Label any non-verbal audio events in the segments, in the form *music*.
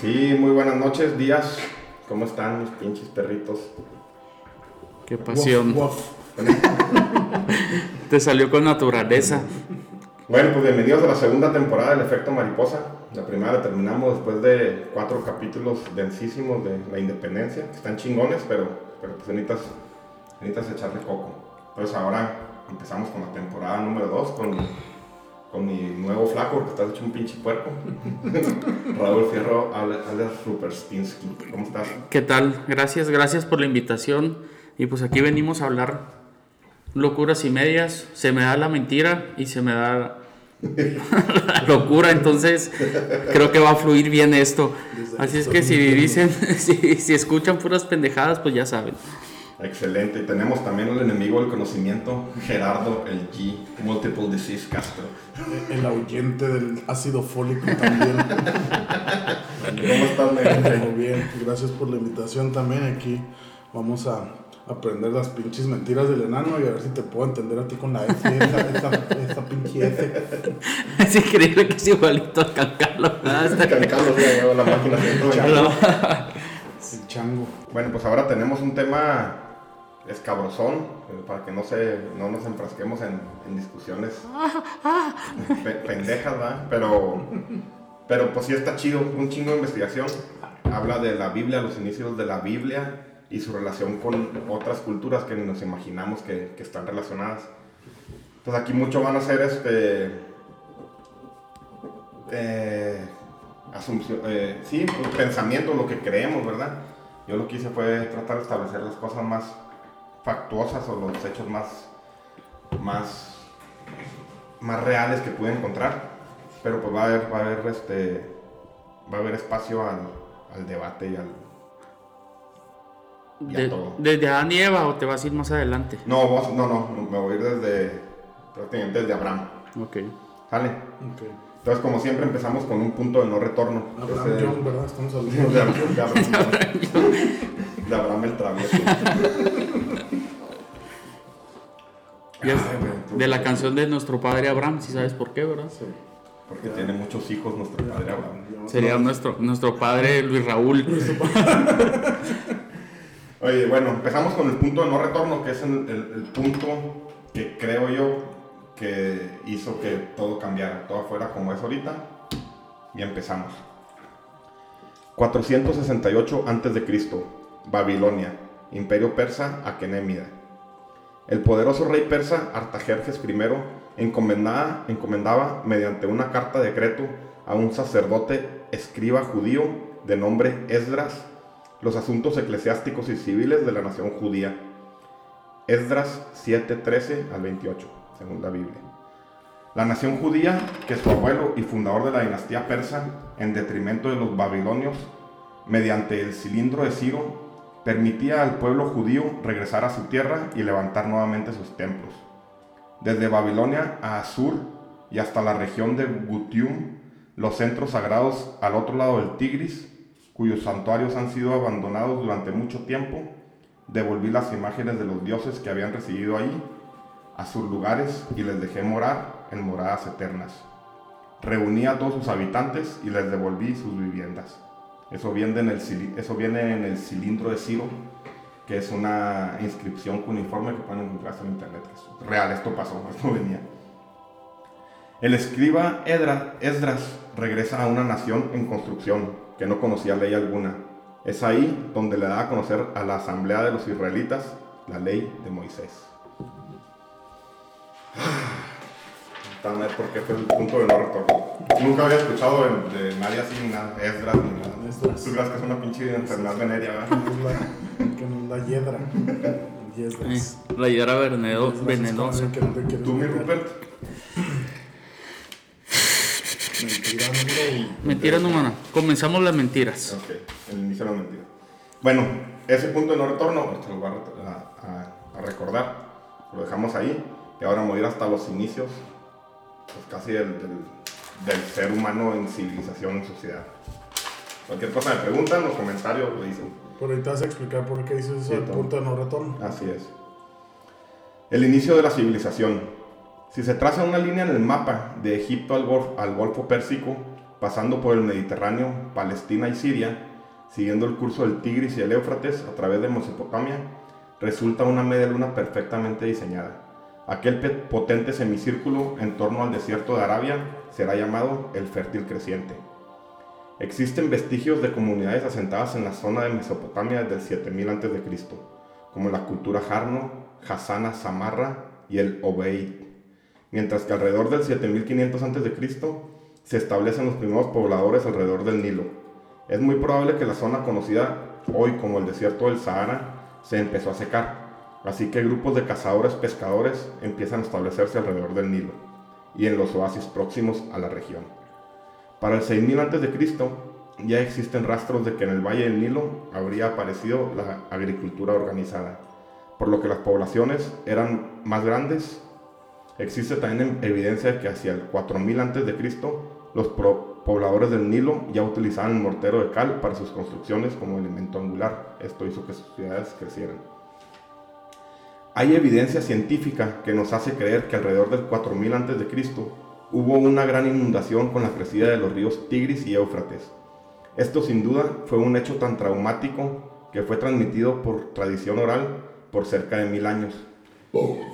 Sí, muy buenas noches, días. ¿Cómo están mis pinches perritos? Qué pasión. Te salió con naturaleza. Bueno, pues bienvenidos a la segunda temporada del Efecto Mariposa. La primera la terminamos después de cuatro capítulos densísimos de la independencia, que están chingones, pero, pero pues necesitas, necesitas echarle coco. Entonces ahora empezamos con la temporada número dos con con mi nuevo flaco, que estás hecho un pinche puerco. *laughs* Raúl Fierro, alias Superstinsky. ¿Cómo estás? ¿Qué tal? Gracias, gracias por la invitación. Y pues aquí venimos a hablar locuras y medias. Se me da la mentira y se me da la *laughs* locura, entonces creo que va a fluir bien esto. Así es que si dicen, *laughs* si, si escuchan puras pendejadas, pues ya saben. Excelente. Y tenemos también el enemigo del conocimiento, Gerardo, el G, Multiple Disease Castro. El ahuyente del ácido fólico también. ¿Cómo estás, Muy bien. Gracias por la invitación también. Aquí vamos a aprender las pinches mentiras del enano y a ver si te puedo entender a ti con la S, esa, esa, pinche S. Es increíble que es igualito a Cancalo. Cancalo, la máquina. *laughs* El chango. Bueno, pues ahora tenemos un tema escabrosón, eh, para que no, se, no nos enfrasquemos en, discusiones *laughs* pendejas, ¿verdad? Pero, pero pues sí está chido, un chingo de investigación. Habla de la Biblia, los inicios de la Biblia y su relación con otras culturas que ni nos imaginamos que, que están relacionadas. Entonces aquí mucho van a ser este... Eh, asunción, eh, sí, pensamiento, lo que creemos, ¿verdad? Yo lo que hice fue tratar de establecer las cosas más factuosas o los hechos más, más, más reales que pude encontrar. Pero pues va a haber, va a haber, este, va a haber espacio al, al debate y al... ¿Desde Adán y Eva o te vas a ir más adelante? No, no, no, me voy a ir desde, desde Abraham. Ok. ¿Sale? Entonces, como siempre, empezamos con un punto de no retorno. Abraham ¿verdad? Estamos *laughs* hablando de, Abraham, de, Abraham, *laughs* de Abraham el travieso. De la canción de nuestro padre Abraham, si sabes por qué, ¿verdad? Sí. Porque tiene muchos hijos nuestro padre Abraham. Sería nuestro, nuestro padre Luis Raúl. *laughs* *laughs* Oye, bueno, empezamos con el punto de no retorno, que es el, punto que creo yo que hizo que todo cambiara, todo fuera como es ahorita. Y empezamos. 468 a.C., Babilonia, Imperio Persa, Akenémida. El poderoso rey persa Artajerjes I encomendaba, mediante una carta decreto a un sacerdote escriba judío de nombre Esdras los asuntos eclesiásticos y civiles de la nación judía. Esdras 7:13 al 28, según la Biblia. La nación judía, que su abuelo y fundador de la dinastía persa, en detrimento de los babilonios, mediante el cilindro de Ciro, permitía al pueblo judío regresar a su tierra y levantar nuevamente sus templos. Desde Babilonia a Asur y hasta la región de Gutium, los centros sagrados al otro lado del Tigris, cuyos santuarios han sido abandonados durante mucho tiempo, devolví las imágenes de los dioses que habían residido allí a sus lugares y les dejé morar en moradas eternas. Reuní a todos sus habitantes y les devolví sus viviendas. Eso viene en el, eso viene en el cilindro de Ciro, que es una inscripción cuneiforme que pueden encontrar en internet. real, esto pasó, *laughs* esto venía. El escriba Esdras regresa a una nación en construcción que no conocía ley alguna. Es ahí donde le da a conocer a la asamblea de los israelitas la ley de Moisés. Porque fue el punto de no retorno. Nunca había escuchado de, nadie así, ni nada, Esdras ni nada. Tú crees que es una pinche enfermedad venérea, ¿verdad? que nos da hiedra. Yes, Eh, la Yes, venenosa. te ¿Tú, mi. Rupert? Mentira, número uno. *laughs* Mentiras no, mano. Comenzamos las mentiras. Ok, el inicio de la mentira. Bueno, ese punto de no retorno, ahorita lo voy a- a- a recordar. Lo dejamos ahí. Y ahora vamos a ir hasta los inicios, pues casi del, del- del ser humano en civilización, en sociedad. Cualquier cosa me preguntan, los comentarios lo dicen. Pero ahorita vas a explicar por qué dices eso punto de no retorno. Así es. El inicio de la civilización. Si se traza una línea en el mapa de Egipto al, Golf- al Golfo Pérsico, pasando por el Mediterráneo, Palestina y Siria, siguiendo el curso del Tigris y el Éufrates a través de Mesopotamia, resulta una media luna perfectamente diseñada. Aquel potente semicírculo en torno al desierto de Arabia será llamado el fértil creciente. Existen vestigios de comunidades asentadas en la zona de Mesopotamia desde el 7000 a.C., como la cultura Jarno, Hassana Samarra y el Obeid. Mientras que alrededor del 7500 a.C. se establecen los primeros pobladores alrededor del Nilo. Es muy probable que la zona conocida hoy como el desierto del Sahara se empezó a secar, así que grupos de cazadores pescadores empiezan a establecerse alrededor del Nilo y en los oasis próximos a la región. Para el 6000 a.C. ya existen rastros de que en el Valle del Nilo habría aparecido la agricultura organizada, por lo que las poblaciones eran más grandes. Existe también evidencia de que hacia el 4000 a.C. los pobladores del Nilo ya utilizaban el mortero de cal para sus construcciones como elemento angular. Esto hizo que sus ciudades crecieran. Hay evidencia científica que nos hace creer que alrededor del 4000 a.C. hubo una gran inundación con la crecida de los ríos Tigris y Éufrates. Esto sin duda fue un hecho tan traumático que fue transmitido por tradición oral por cerca de mil años.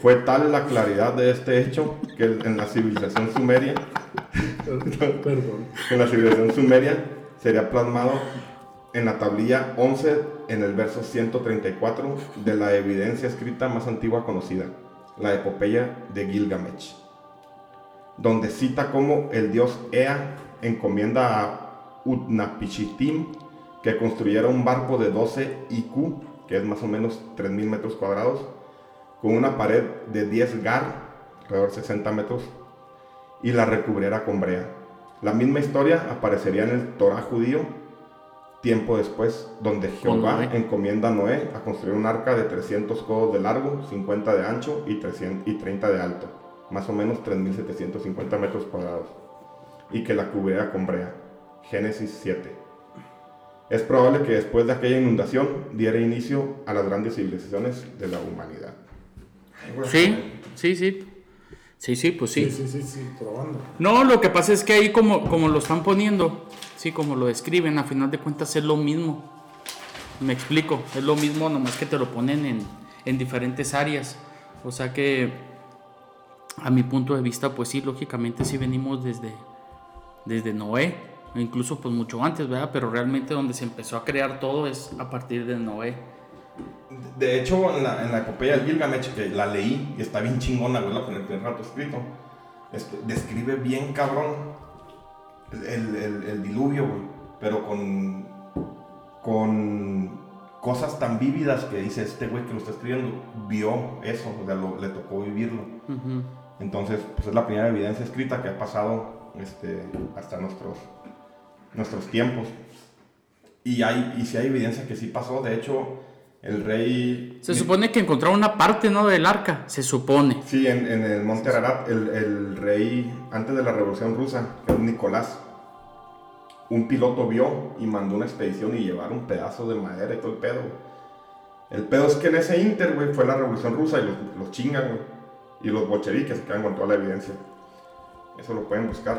Fue tal la claridad de este hecho que en la civilización sumeria, en la civilización sumeria sería plasmado en la tablilla 11 en el verso 134 de la evidencia escrita más antigua conocida, la epopeya de Gilgamesh, donde cita cómo el dios Ea encomienda a Utnapishtim que construyera un barco de 12 IQ, que es más o menos 3.000 metros cuadrados, con una pared de 10 gar, alrededor de 60 metros, y la recubriera con brea. La misma historia aparecería en el Torah judío tiempo después, donde Jehová encomienda a Noé a construir un arca de 300 codos de largo, 50 de ancho y, 300 y 30 de alto, más o menos 3.750 metros cuadrados, y que la cubriera con brea. Génesis 7. Es probable que después de aquella inundación diera inicio a las grandes civilizaciones de la humanidad. Sí, sí, sí. Sí, sí, pues Sí, sí. sí, sí, sí, probando. No, lo que pasa es que ahí como, como lo están poniendo, sí, como lo describen, a final de cuentas es lo mismo. Me explico, es lo mismo, nomás que te lo ponen en, en diferentes áreas. O sea que, a mi punto de vista, pues sí, lógicamente sí venimos desde, desde Noé, incluso pues mucho antes, ¿verdad? Pero realmente donde se empezó a crear todo es a partir de Noé. De hecho, en la, en la epopeya del Gilgamesh, que la leí y está bien chingona, güey, la el primer rato escrito, este, describe bien cabrón el, el- el diluvio, güey, pero con, con cosas tan vívidas que dice este güey que lo está escribiendo, vio eso, o sea, lo- le tocó vivirlo. Entonces, pues es la primera evidencia escrita que ha pasado este, hasta nuestros, nuestros tiempos. Y, hay, y si hay evidencia que sí pasó, de hecho, el rey... Se supone que encontraron una parte, ¿no? Del arca, se supone. Sí, en, en el monte Ararat, el, el rey, antes de la revolución rusa, que es Nicolás, un piloto vio y mandó una expedición y llevaron un pedazo de madera y todo el pedo. El pedo es que en ese inter, güey, fue la revolución rusa y los, los chingan, güey. Y los bolcheviques se quedan con toda la evidencia. Eso lo pueden buscar.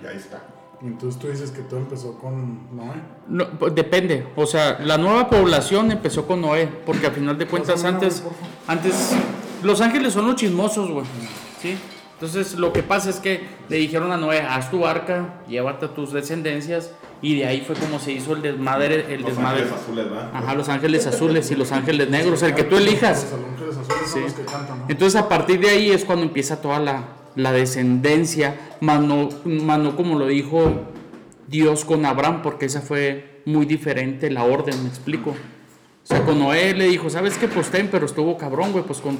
Y ahí está. Entonces tú dices que todo empezó con Noé. No, pues, depende. O sea, la nueva población empezó con Noé, porque al final de cuentas antes, antes, Los Ángeles son los chismosos, güey. ¿Sí? Entonces lo que pasa es que le dijeron a Noé, haz tu arca, llévate a tus descendencias, y de ahí fue como se hizo el desmadre, el Los desmadre. ángeles azules, ¿verdad? Ajá, los ángeles azules y los ángeles negros, el que tú elijas. Los ángeles azules son Sí. los que cantan, ¿no? Entonces a partir de ahí es cuando empieza toda la, la descendencia, más no, más no como lo dijo Dios con Abraham, porque esa fue muy diferente la orden, me explico. sea, con Noé le dijo, ¿sabes qué? Pues ten, pero estuvo cabrón, güey, pues con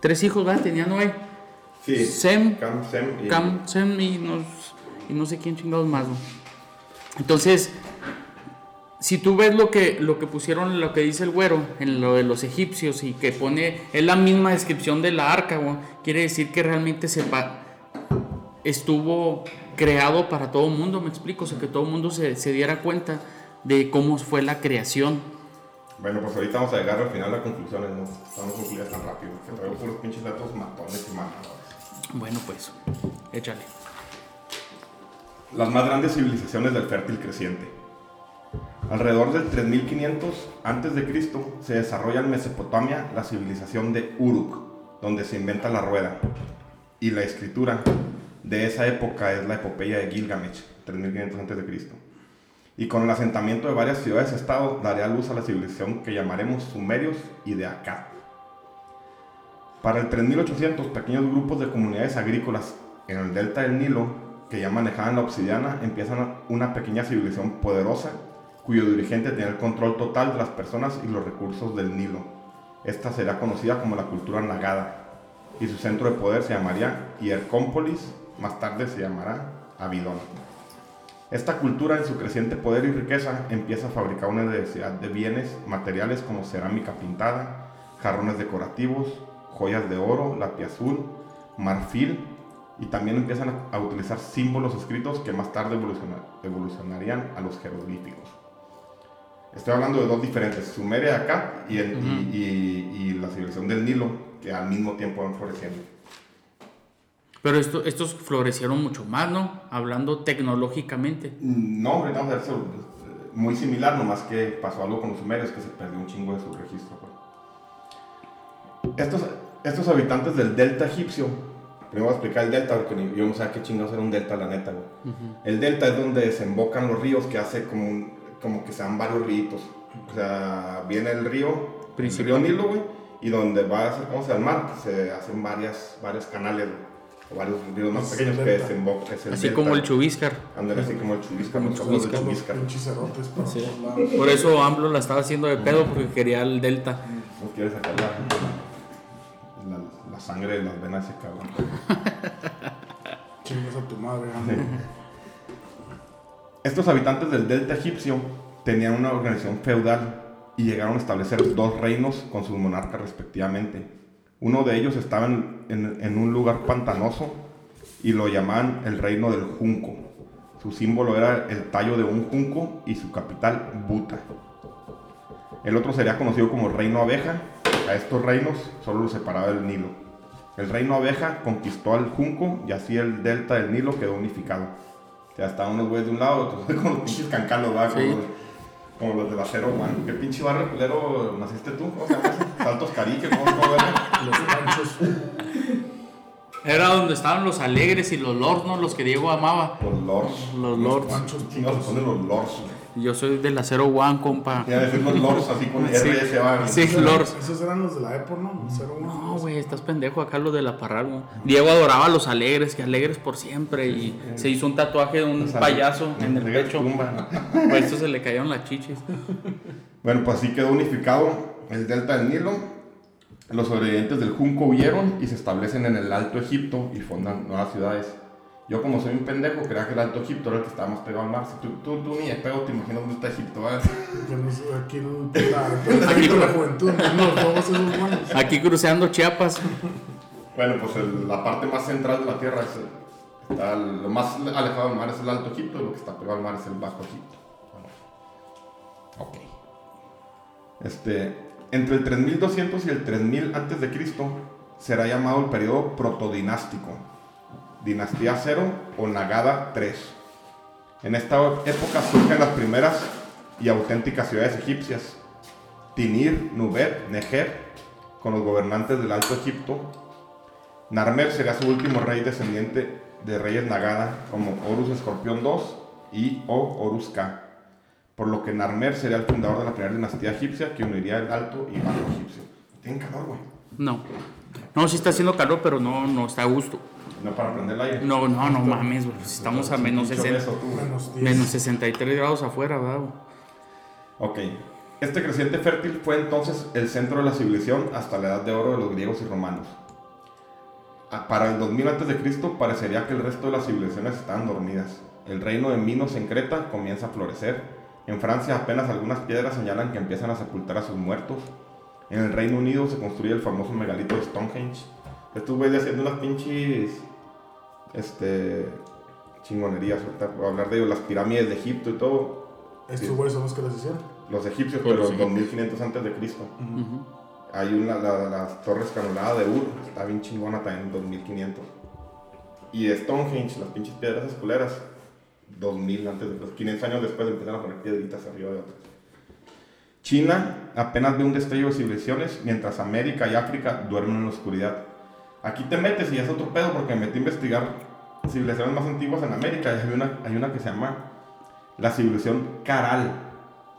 tres hijos, ¿verdad? Tenía Noé. Sí. Sem, Cam, Sem y... Cam, Sem y, nos- y no sé quién chingados más, güey. Entonces, si tú ves lo que, lo que pusieron, lo que dice el güero en lo de los egipcios y que pone, es la misma descripción de la arca, güey, quiere decir que realmente se estuvo creado para todo el mundo, me explico, o sea, que todo el mundo se, se diera cuenta de cómo fue la creación. Bueno, pues ahorita vamos a llegar al final a las conclusiones, no vamos a concluir tan rápido, que traigo puros pinches datos matones y mamadores. Bueno, pues, échale. Las más grandes civilizaciones del fértil creciente. Alrededor del 3500 a.C. se desarrolla en Mesopotamia la civilización de Uruk, donde se inventa la rueda. Y la escritura de esa época es la epopeya de Gilgamesh, 3500 a.C. Y con el asentamiento de varias ciudades-estado daría luz a la civilización que llamaremos Sumerios y de Akkad. Para el 3800, pequeños grupos de comunidades agrícolas en el delta del Nilo, que ya manejaban la obsidiana, empiezan una pequeña civilización poderosa, cuyo dirigente tenía el control total de las personas y los recursos del Nilo. Esta será conocida como la cultura Nagada, y su centro de poder se llamaría Hiercómpolis, más tarde se llamará Abilón. Esta cultura, en su creciente poder y riqueza, empieza a fabricar una diversidad de bienes materiales como cerámica pintada, jarrones decorativos, joyas de oro, lápiz azul, marfil, y también empiezan a, utilizar símbolos escritos que más tarde evoluciona- evolucionarían a los jeroglíficos. Estoy hablando de dos diferentes, Sumeria acá y, el- y- y- y la civilización del Nilo, que al mismo tiempo van floreciendo. Pero esto, estos florecieron mucho más, ¿no? Hablando tecnológicamente. No, ahorita vamos a ver eso, muy similar, nomás que pasó algo con los sumerios, que se perdió un chingo de su registro. pues. Estos, estos habitantes del delta egipcio, primero voy a explicar el delta, porque yo no sé qué chingados era un delta, la neta, güey. El delta es donde desembocan los ríos, que hace como, un- como que sean varios ríos. O sea, viene el río, el río Nilo, güey, y donde va acercándose al mar, se hacen varias, varios canales, güey, o varios ríos más pequeños que desembocan. que es el Así como el chubiscar. Ándale, así como el chubisca, Como el muchos juegos de chubisca. chubisca. Pinches cerotes por Sí. Por eso AMLO la estaba haciendo de pedo porque quería el delta. No quiere sacar la, la, la sangre de las venas ese cabrón. *laughs* Chingas a tu madre, amo. Estos habitantes del delta egipcio tenían una organización feudal y llegaron a establecer dos reinos con sus monarcas respectivamente. Uno de ellos estaba en, un lugar pantanoso y lo llamaban el reino del junco. Su símbolo era el tallo de un junco y su capital Buta. El otro sería conocido como reino abeja. A estos reinos solo los separaba el Nilo. El reino abeja conquistó al junco y así el delta del Nilo quedó unificado. Sea, estaban unos güeyes de un lado, otros *laughs* con los pinches cancanos, ¿verdad? Como, Sí. los, como los de la Cero One. ¿Qué pinche barrio culero naciste tú? ¿Cómo se llama? Saltos Carique, ¿cómo, cómo era? Los panchos. Era donde estaban los alegres y los lords, ¿no? Los que Diego amaba. Los lords. Los lords. Panchos. Chingados se ponen los lords. Yo soy de la Zero One, compa. Ya decir los lords así con Sí. R se va. Sí. Lords. Esos eran los de la Epo, ¿no? No, güey, estás pendejo acá lo de la parral, güey. Diego adoraba a los alegres, que alegres por siempre. Y se hizo un tatuaje de un payaso en el pecho. tumba. Por eso se le cayeron las chichis. Bueno, pues así quedó unificado el delta del Nilo. Los sobrevivientes del Junco huyeron y se establecen en el Alto Egipto y fundan nuevas ciudades. Yo como soy un pendejo, creía que el Alto Egipto era el que estaba más pegado al mar. Si tú, tú, tú ni de pedo te imaginas dónde está Egipto. Que no sé, aquí el- la, aquí la juventud, no. Aquí cruceando Chiapas. Bueno, pues el- la parte más central de la Tierra es el- está el- lo más alejado del mar es el Alto Egipto y lo que está pegado al mar es el Bajo Egipto. Ok. Este, entre el 3200 y el 3000 antes de Cristo será llamado el periodo protodinástico, dinastía 0 o Nagada 3. En esta época surgen las primeras y auténticas ciudades egipcias, Tinir, Nubet, Neger, con los gobernantes del Alto Egipto. Narmer será su último rey descendiente de reyes Nagada, como Horus Escorpión II y o Horus Ka. Por lo que Narmer sería el fundador de la primera dinastía egipcia que uniría el Alto y Bajo Egipcio. Tienen calor, güey. No. No, sí está haciendo calor, pero no, no está a gusto. No para prender el aire. No, no, no mames, güey. pues Estamos a menos, Mucho 60, beso. Menos 10. menos 63 grados afuera, ¿verdad? güey? Ok. Este creciente fértil fue entonces el centro de la civilización hasta la edad de oro de los griegos y romanos. Ah, Para el 2000 a.C. parecería que el resto de las civilizaciones estaban dormidas. El reino de Minos en Creta comienza a florecer. En Francia apenas algunas piedras señalan que empiezan a sepultar a sus muertos. En el Reino Unido se construye el famoso megalito de Stonehenge. Estos güeyes haciendo unas pinches este, chingonerías. Hablar de ello, las pirámides de Egipto y todo. Estos güeyes son los que las hicieron. Los egipcios, Pues pero en 2500 antes de Cristo. Hay una, la, las torres canoladas de Ur, está bien chingona también, 2500. Y de Stonehenge, las pinches piedras esculeras, 2000 antes de los 500 años después empiezan a poner piedritas arriba de otras. China apenas ve un destello de civilizaciones, mientras América y África duermen en la oscuridad. Aquí te metes y es otro pedo porque me metí a investigar civilizaciones más antiguas en América y hay una, hay una que se llama la civilización Caral,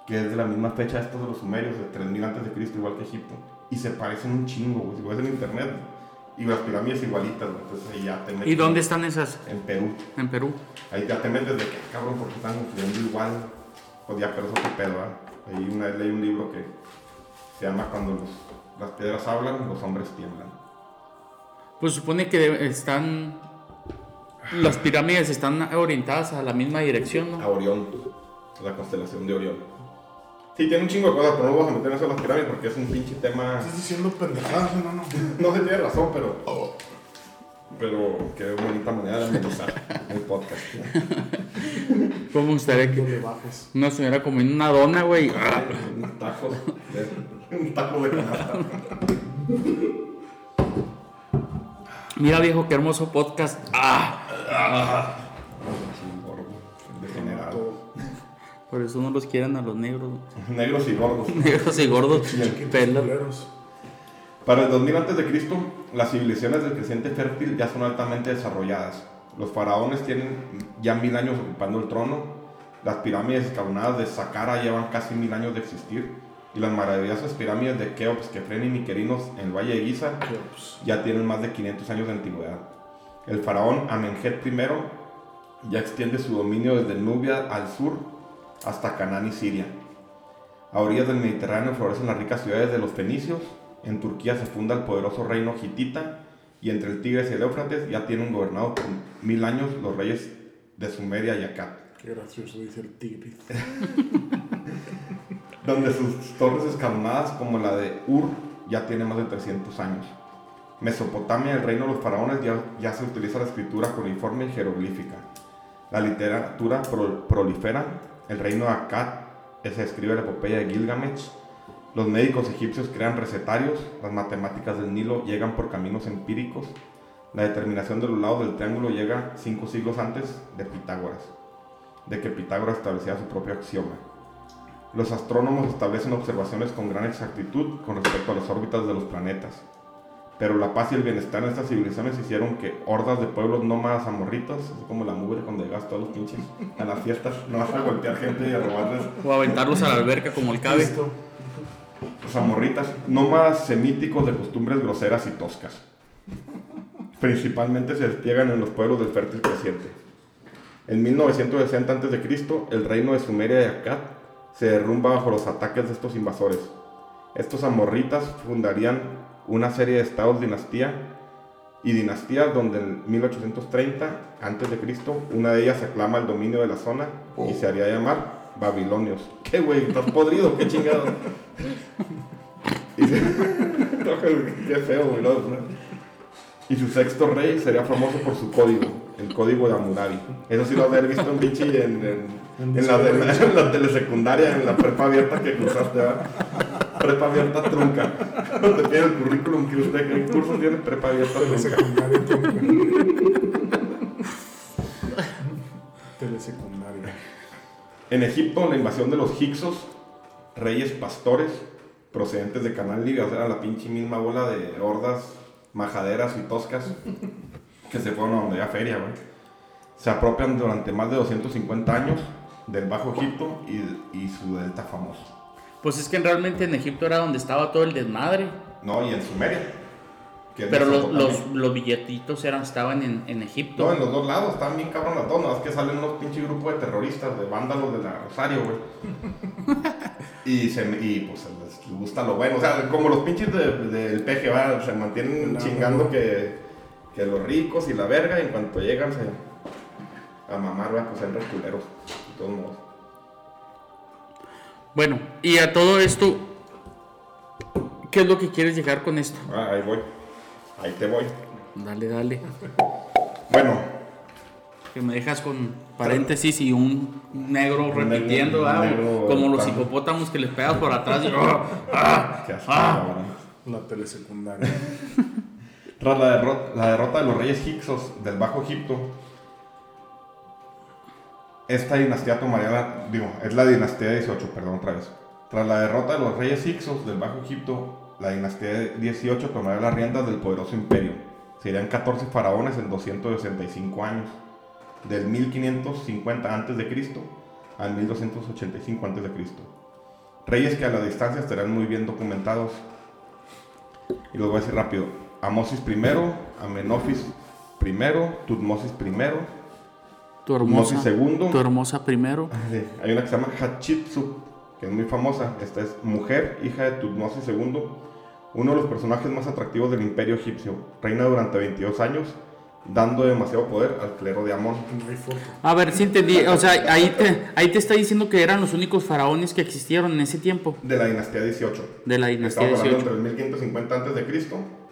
que es de la misma fecha de estos de los sumerios, de 3000 antes de Cristo, igual que Egipto. Y se parecen un chingo, güey. Si ves en internet, y las pirámides igualitas, güey. Entonces ahí ya te metes. ¿Y dónde están esas? En Perú. En Perú. Ahí ya te metes de que, "Ah, cabrón, porque están construyendo igual. Pues ya, pero es otro pedo, ¿verdad? Ahí una vez leí un libro que se llama Cuando los- las piedras hablan, los hombres tiemblan. Pues supone que están. Las pirámides están orientadas a la misma dirección, A ¿no? Orión, la constelación de Orión. Sí, tiene un chingo de cosas, pero no vamos a meter en eso de las pirámides porque es un pinche tema. Estás diciendo pendejadas, hermano. No se tiene razón, pero. Pero qué bonita manera de amenizar el podcast. Como me gustaría que una señora comiendo una dona, güey. Un taco. Un taco de canasta. Mira, viejo, qué hermoso podcast. ¡Ah! Por eso no los quieren a los negros. Negros y gordos. *laughs* Negros y gordos. Pelos. Para el 2000 a.C., las civilizaciones del creciente fértil ya son altamente desarrolladas. Los faraones tienen ya mil años ocupando el trono. Las pirámides escalonadas de Saqqara llevan casi mil años de existir. Y las maravillosas pirámides de Keops, Kefren y Miquerinos en el Valle de Giza ya tienen más de 500 años de antigüedad. El faraón Amenjet I ya extiende su dominio desde Nubia al sur hasta Canaán y Siria. A orillas del Mediterráneo florecen las ricas ciudades de los fenicios. En Turquía se funda el poderoso reino hitita. Y entre el Tigres y el Éufrates ya tienen gobernado por mil años los reyes de Sumeria y Akkad. Qué gracioso dice el tigre. *laughs* donde sus torres escalonadas como la de Ur ya tiene más de 300 años. Mesopotamia, el reino de los faraones, ya, ya se utiliza la escritura cuneiforme y jeroglífica. La literatura pro- prolifera, el reino de Akkad se escribe la epopeya de Gilgamesh, los médicos egipcios crean recetarios, las matemáticas del Nilo llegan por caminos empíricos, la determinación de los lados del triángulo llega cinco siglos antes de Pitágoras, de que Pitágoras establecía su propio axioma. Los astrónomos establecen observaciones con gran exactitud con respecto a las órbitas de los planetas. Pero la paz y el bienestar en estas civilizaciones hicieron que hordas de pueblos nómadas amorritos, así como la mugre cuando llegas todos los pinches a las fiestas, no vas a golpear gente y a robarles O aventarlos a la alberca como el cabe. Los amorritas, nómadas semíticos de costumbres groseras y toscas. Principalmente se despliegan en los pueblos del fértil creciente. En 1960 a.C., el reino de Sumeria y Akkad se derrumba bajo los ataques de estos invasores. Estos amorritas fundarían una serie de estados dinastía y dinastías donde en 1830 a.C. una de ellas aclama el dominio de la zona y se haría llamar Babilonios. *laughs* ¿Qué güey? ¿Estás podrido? ¿Qué chingado? *laughs* Y se- *laughs* Qué feo, güey. ¿no? Y su sexto rey sería famoso por su código, el código de Hammurabi. Eso sí lo haber visto en pinche en, en, en la, en la- *laughs* en la telesecundaria, en la prepa abierta que cruzaste, ¿verdad? Prepa abierta trunca. Te piden el currículum que usted, ¿qué curso tiene prepa abierta? Telesecundaria. trunca. Telesecundaria. En Egipto, la invasión de los Hicsos, reyes pastores procedentes de Canaán Libia, o sea, la pinche misma bola de hordas majaderas y toscas que se fueron a donde había feria, güey. Se apropian durante más de 250 años del Bajo Egipto y, y su delta famoso. Pues es que realmente en Egipto era donde estaba todo el desmadre. No, y en Sumeria. es Pero los, los, los billetitos eran, estaban en, en Egipto. No, en los dos lados, estaban bien cabrón las dos, más que salen unos pinches grupos de terroristas, de vándalos de la Rosario, güey. *laughs* y, se, y pues les, gusta lo bueno, o sea, como los pinches del de, peje, ¿va? se mantienen No, chingando no. que, que los ricos y la verga, y en cuanto llegan se, a mamar, ¿va? pues son reculeros, de todos modos. Bueno, y a todo esto, ¿qué es lo que quieres llegar con esto? Ah, ahí voy, ahí te voy. Dale, dale. Bueno, Que me dejas con paréntesis y un negro Un repitiendo, negro- ah, negro como los hipopótamos que les pegas por atrás y *laughs* ¡ah! ¡ah! ¡ah! La telesecundaria. *laughs* Tras la, derrota, la derrota de los reyes hicsos del Bajo Egipto, esta dinastía tomaría la, digo, es la dinastía 18, perdón otra vez. Tras la derrota de los reyes hicsos del Bajo Egipto, la dinastía 18 tomaría las riendas del poderoso imperio. Serían 14 faraones en 265 años, del 1550 a.C. al 1285 a.C. Reyes que a la distancia estarán muy bien documentados y los voy a decir rápido. Amosis I, Amenofis I, Tutmosis I. Tu hermosa, Tutmosis II. tu hermosa primero. Sí, Hay una que se llama Hatshepsut, que es muy famosa. Esta es mujer, hija de Tutmosis II, uno de los personajes más atractivos del imperio egipcio. Reina durante 22 años, dando demasiado poder al clero de Amón. A ver, si entendí, o sea, ahí te, ahí te está diciendo que eran los únicos faraones que existieron en ese tiempo De la dinastía 18. de la dinastía Estamos hablando 18. entre el 1550 a.C.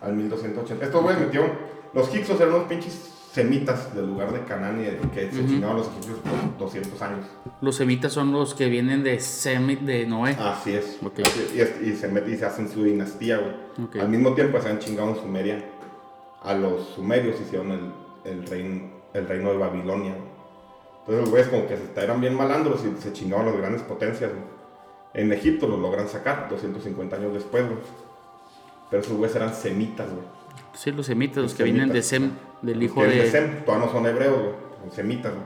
al 1280. Estos güeyes metieron. Los hicsos eran unos pinches semitas del lugar de Canaán y de- que se Ujú. chingaban los egipcios por 200 años. Los semitas son los que vienen de Semit de Noé. Así es. Así- y, es- y se mete y se hacen su dinastía, güey. Al mismo tiempo se han chingado en Sumeria. A los sumerios hicieron el, el, reino, el reino de Babilonia. Entonces los güeyes como que se eran bien malandros y se chingaban las grandes potencias. güey. En Egipto los logran sacar 250 años después, güey. Pero esos güeyes eran semitas, güey. Sí, los semitas, los Los que vienen de semitas. Sem, del hijo de... Sem, todavía no son hebreos, güey. Son semitas, güey.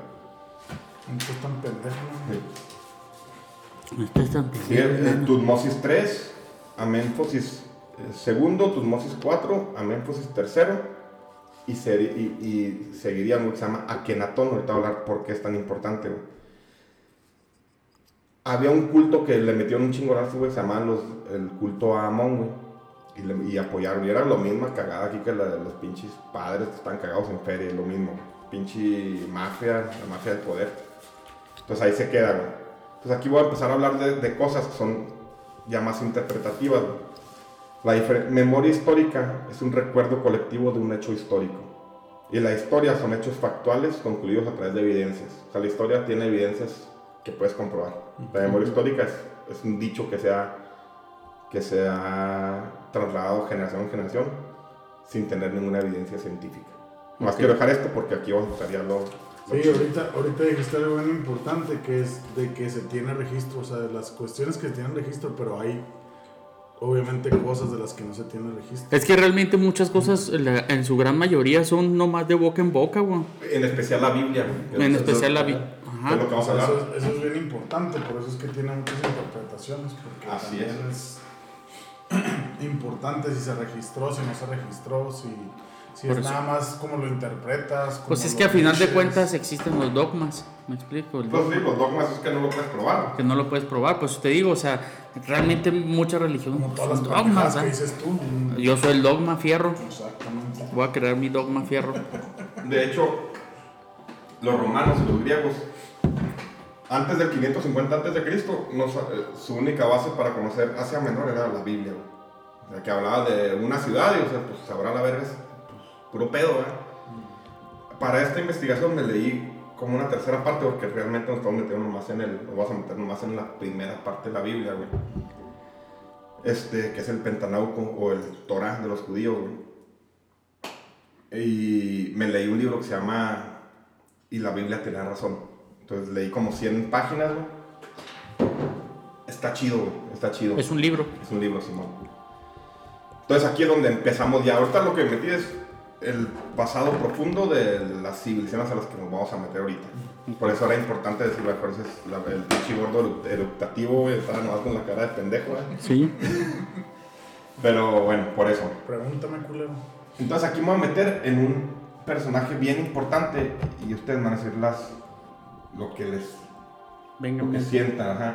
Entonces tan pendejo. ¿no? Sí. Este es tan Sí, eh, Tutmosis III, Amenfosis II, Tutmosis IV, Amenfosis III y, seri- y, y seguiría uno que se llama Akenatón. Ahorita voy a hablar por qué es tan importante. güey. Había un culto que le metieron un chingonazo, güey, se llamaba los, el culto a Amón, güey. Y, le- y apoyaron. Y era lo mismo cagada aquí que la los pinches padres que están cagados en feria, lo mismo. Pinche mafia, la mafia del poder. Entonces ahí se queda, güey. Entonces aquí voy a empezar a hablar de, de cosas que son ya más interpretativas. güey. La memoria histórica es un recuerdo colectivo de un hecho histórico. Y la historia son hechos factuales concluidos a través de evidencias. O sea, la historia tiene evidencias que puedes comprobar. La memoria histórica es, es un dicho que se, ha, que se ha trasladado generación en generación sin tener ninguna evidencia científica. Más Ok. quiero dejar esto porque aquí vamos a ya lo, lo Sí, ahorita, ahorita dijiste algo bien importante que es de que se tiene registro, o sea, de las cuestiones que se tienen registro, pero hay obviamente cosas de las que no se tiene registro. Es que realmente muchas cosas, la- en su gran mayoría, son nomás de boca en boca, güey. En especial la Biblia. güey. En Eso- especial la Biblia. es lo que vamos a O sea, hablar. eso, es, eso es bien importante, por eso es que tiene muchas interpretaciones, porque Así también es. *clears throat* importante si se registró, si no se registró, si, si es eso. nada más como lo interpretas. Pues es que a final de cuentas existen los dogmas, ¿me explico? El Pues sí, los dogmas es que no lo puedes probar. que no lo puedes probar, pues te digo, o sea, realmente muchas religiones Como todas son las dogmas, pendejadas que dices tú. Yo soy el dogma fierro, Exactamente. voy a crear mi dogma fierro. De hecho, los romanos y los griegos, antes del 550 antes de Cristo, no eh, su única base para conocer Asia Menor era la Biblia. güey. O sea, que hablaba de una ciudad y, o sea, pues sabrá la verga, es, pues, puro pedo, ¿verdad? Para esta investigación me leí como una tercera parte porque realmente nos estamos metiendo más en el, nos vamos a meter más en la primera parte de la Biblia, güey. Este, que es el Pentanauco o el Torah de los judíos, güey. Y me leí un libro que se llama Y la Biblia tenía razón. Entonces leí como 100 páginas, güey. Está chido, güey. Está chido. Es un libro. Es un libro, Simón. Entonces aquí es donde empezamos ya. Ahorita lo que metí es el pasado profundo de las civilizaciones a las que nos vamos a meter ahorita. Por eso era importante decirlo, por eso es la- el eru- eructativo, güey, estaba nomás con la cara de pendejo, güey. Sí. *laughs* Pero bueno, por eso. Pregúntame, culero. Entonces aquí me voy a meter en un personaje bien importante y ustedes van a decir las lo que les Venga, lo que men. sientan, ajá.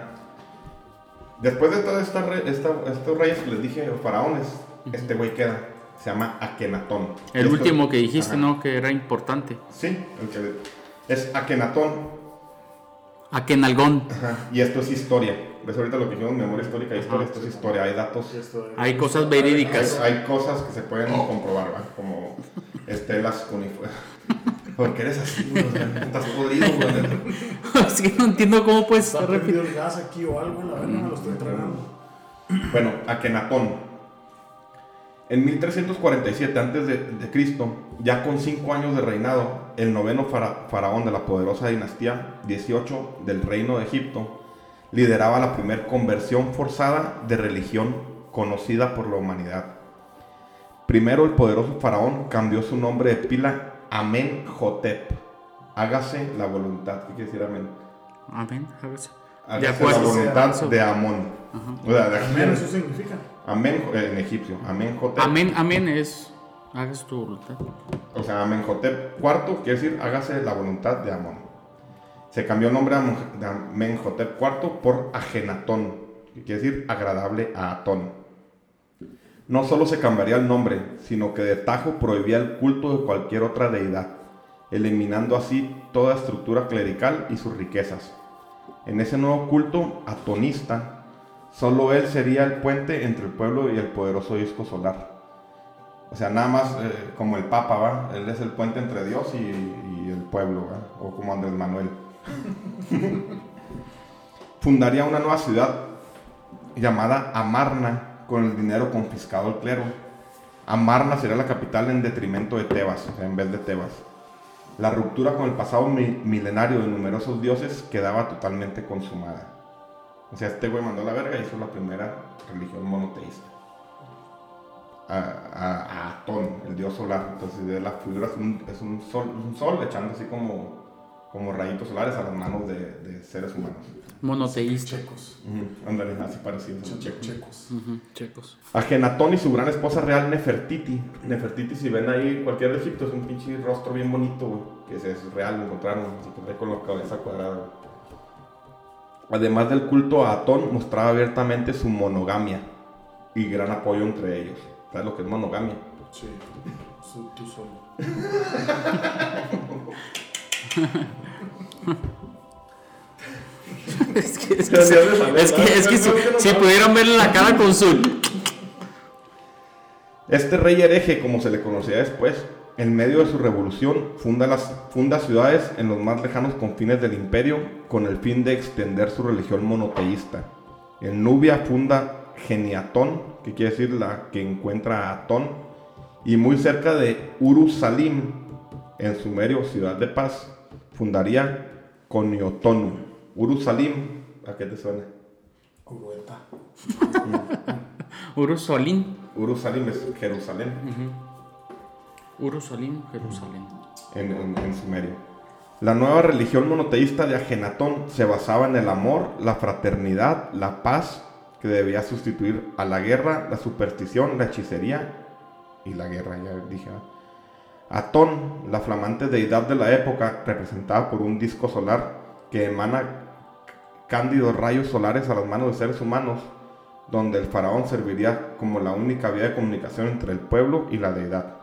Después de todos estos reyes que les dije, o faraones, este güey queda. Se llama Akenatón. El Esto- último que dijiste, ajá. ¿no? Que era importante. Sí, el que es Akenatón. Akenalgón. Ajá. Y esto es historia. ¿Ves ahorita lo que dijimos, memoria histórica? Historia, esto es historia. Hay datos. Hay cosas verídicas. hay cosas que se pueden comprobar, ¿va? Como estelas uniformes. *laughs* Porque eres así, güey, o sea, *laughs* estás podrido, güey. *laughs* *laughs* es que no entiendo cómo puedes Está repetir. prendido el gas aquí o algo, la verdad, me lo estoy entregando. *clears throat* Bueno, Akenatón. En 1347 antes de, de Cristo, ya con cinco años de reinado, el noveno fara- faraón de la poderosa dinastía 18 del reino de Egipto lideraba la primera conversión forzada de religión conocida por la humanidad. Primero el poderoso faraón cambió su nombre de pila a Amenhotep. Hágase la voluntad. ¿Qué quiere decir Amén? Amén. hágase. Hágase acuerdo. la voluntad Eso. de Amón. O sea, de Amén, eso significa. Amén en egipcio. Amenhotep. Amén, amén es. Hagas tu voluntad. O sea, Amenhotep IV quiere decir hágase la voluntad de Amón. Se cambió el nombre de Amenhotep IV por Agenatón, que quiere decir agradable a Atón. No solo se cambiaría el nombre, sino que de tajo prohibía el culto de cualquier otra deidad, eliminando así toda estructura clerical y sus riquezas. En ese nuevo culto atonista, solo él sería el puente entre el pueblo y el poderoso disco solar. O sea, nada más eh, como el Papa, ¿va? Él es el puente entre Dios y, y el pueblo, ¿va? O como Andrés Manuel. *laughs* Fundaría una nueva ciudad llamada Amarna con el dinero confiscado al clero. Amarna sería la capital en detrimento de Tebas, en vez de Tebas. La ruptura con el pasado mi- milenario de numerosos dioses quedaba totalmente consumada. O sea, este güey mandó la verga y hizo la primera religión monoteísta a, a- a Atón, el dios solar. Entonces, de la figura es es un sol, un sol echando así como, como rayitos solares a las manos de, de seres humanos. Monoteísta. Checos. Ándale, así parecido. Che- che- Checos. Checos. Agenatón y su gran esposa real Nefertiti. Nefertiti, si ven ahí cualquier de Egipto, es un pinche rostro bien bonito, güey. Que es, es real, lo encontraron, trae con la cabeza cuadrada, güey. Además del culto a Atón, mostraba abiertamente su monogamia y gran apoyo entre ellos. ¿Sabes lo que es monogamia? Sí. Tú solo. *laughs* *laughs* *laughs* es que, es que, es es si, pudieran verle la cara con su. Este rey hereje, como se le conocía después, en medio de su revolución, funda, las, funda ciudades en los más lejanos confines del imperio con el fin de extender su religión monoteísta. En Nubia funda Geniatón, que quiere decir la que encuentra a Atón, y muy cerca de Urusalim, en sumerio Ciudad de Paz, fundaría Coniotonu. Urusalim, ¿a qué te suena? Curueta. *laughs* Urusolín. Urusalim es Jerusalén. Urusolín, Jerusalén. en, en- en sumerio. La nueva religión monoteísta de Agenatón se basaba en el amor, la fraternidad, la paz, que debía sustituir a la guerra, la superstición, la hechicería y la guerra, ya dije. Atón, la flamante deidad de la época, representada por un disco solar que emana cándidos rayos solares a las manos de seres humanos, donde el faraón serviría como la única vía de comunicación entre el pueblo y la deidad.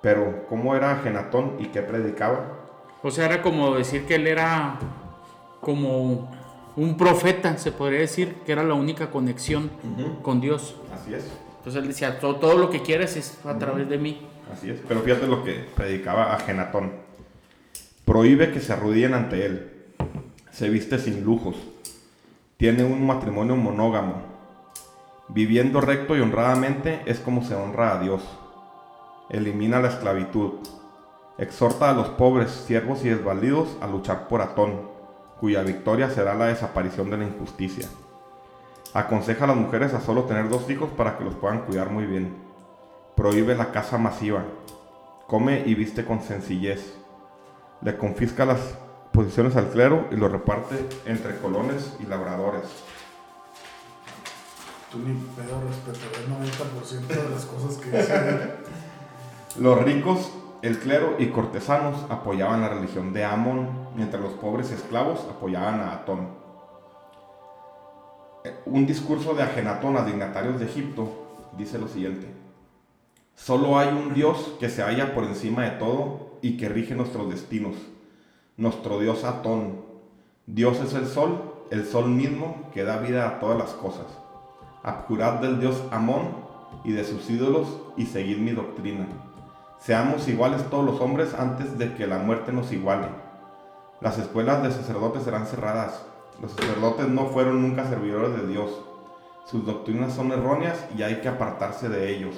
Pero, ¿cómo era Agenatón y qué predicaba? O sea, era como decir que él era como un profeta, se podría decir, que era la única conexión con Dios. Así es, Entonces él decía, todo, todo lo que quieres es a través de mí. así es. Pero fíjate lo que predicaba Agenatón. Prohíbe que se arrodillen ante él. Se viste sin lujos. Tiene un matrimonio monógamo. Viviendo recto y honradamente es como se honra a Dios. Elimina la esclavitud. Exhorta a los pobres, siervos y desvalidos a luchar por Atón, cuya victoria será la desaparición de la injusticia. Aconseja a las mujeres a solo tener dos hijos para que los puedan cuidar muy bien. Prohíbe la caza masiva. Come y viste con sencillez. Le confisca las posiciones al clero y lo reparte entre colones y labradores. Tú ni pedo respetaré el 90% de las cosas que dicen. Los ricos, el clero y cortesanos apoyaban la religión de Amón, mientras los pobres esclavos apoyaban a Atón. Eh, Un discurso de Agenatón a dignatarios de Egipto dice lo siguiente. Solo hay un Dios que se halla por encima de todo y que rige nuestros destinos. Nuestro Dios Atón. Dios es el sol, el sol mismo que da vida a todas las cosas. Abjurad del Dios Amón y de sus ídolos y seguid mi doctrina. Seamos iguales todos los hombres antes de que la muerte nos iguale. Las escuelas de sacerdotes serán cerradas. Los sacerdotes no fueron nunca servidores de Dios. Sus doctrinas son erróneas y hay que apartarse de ellos.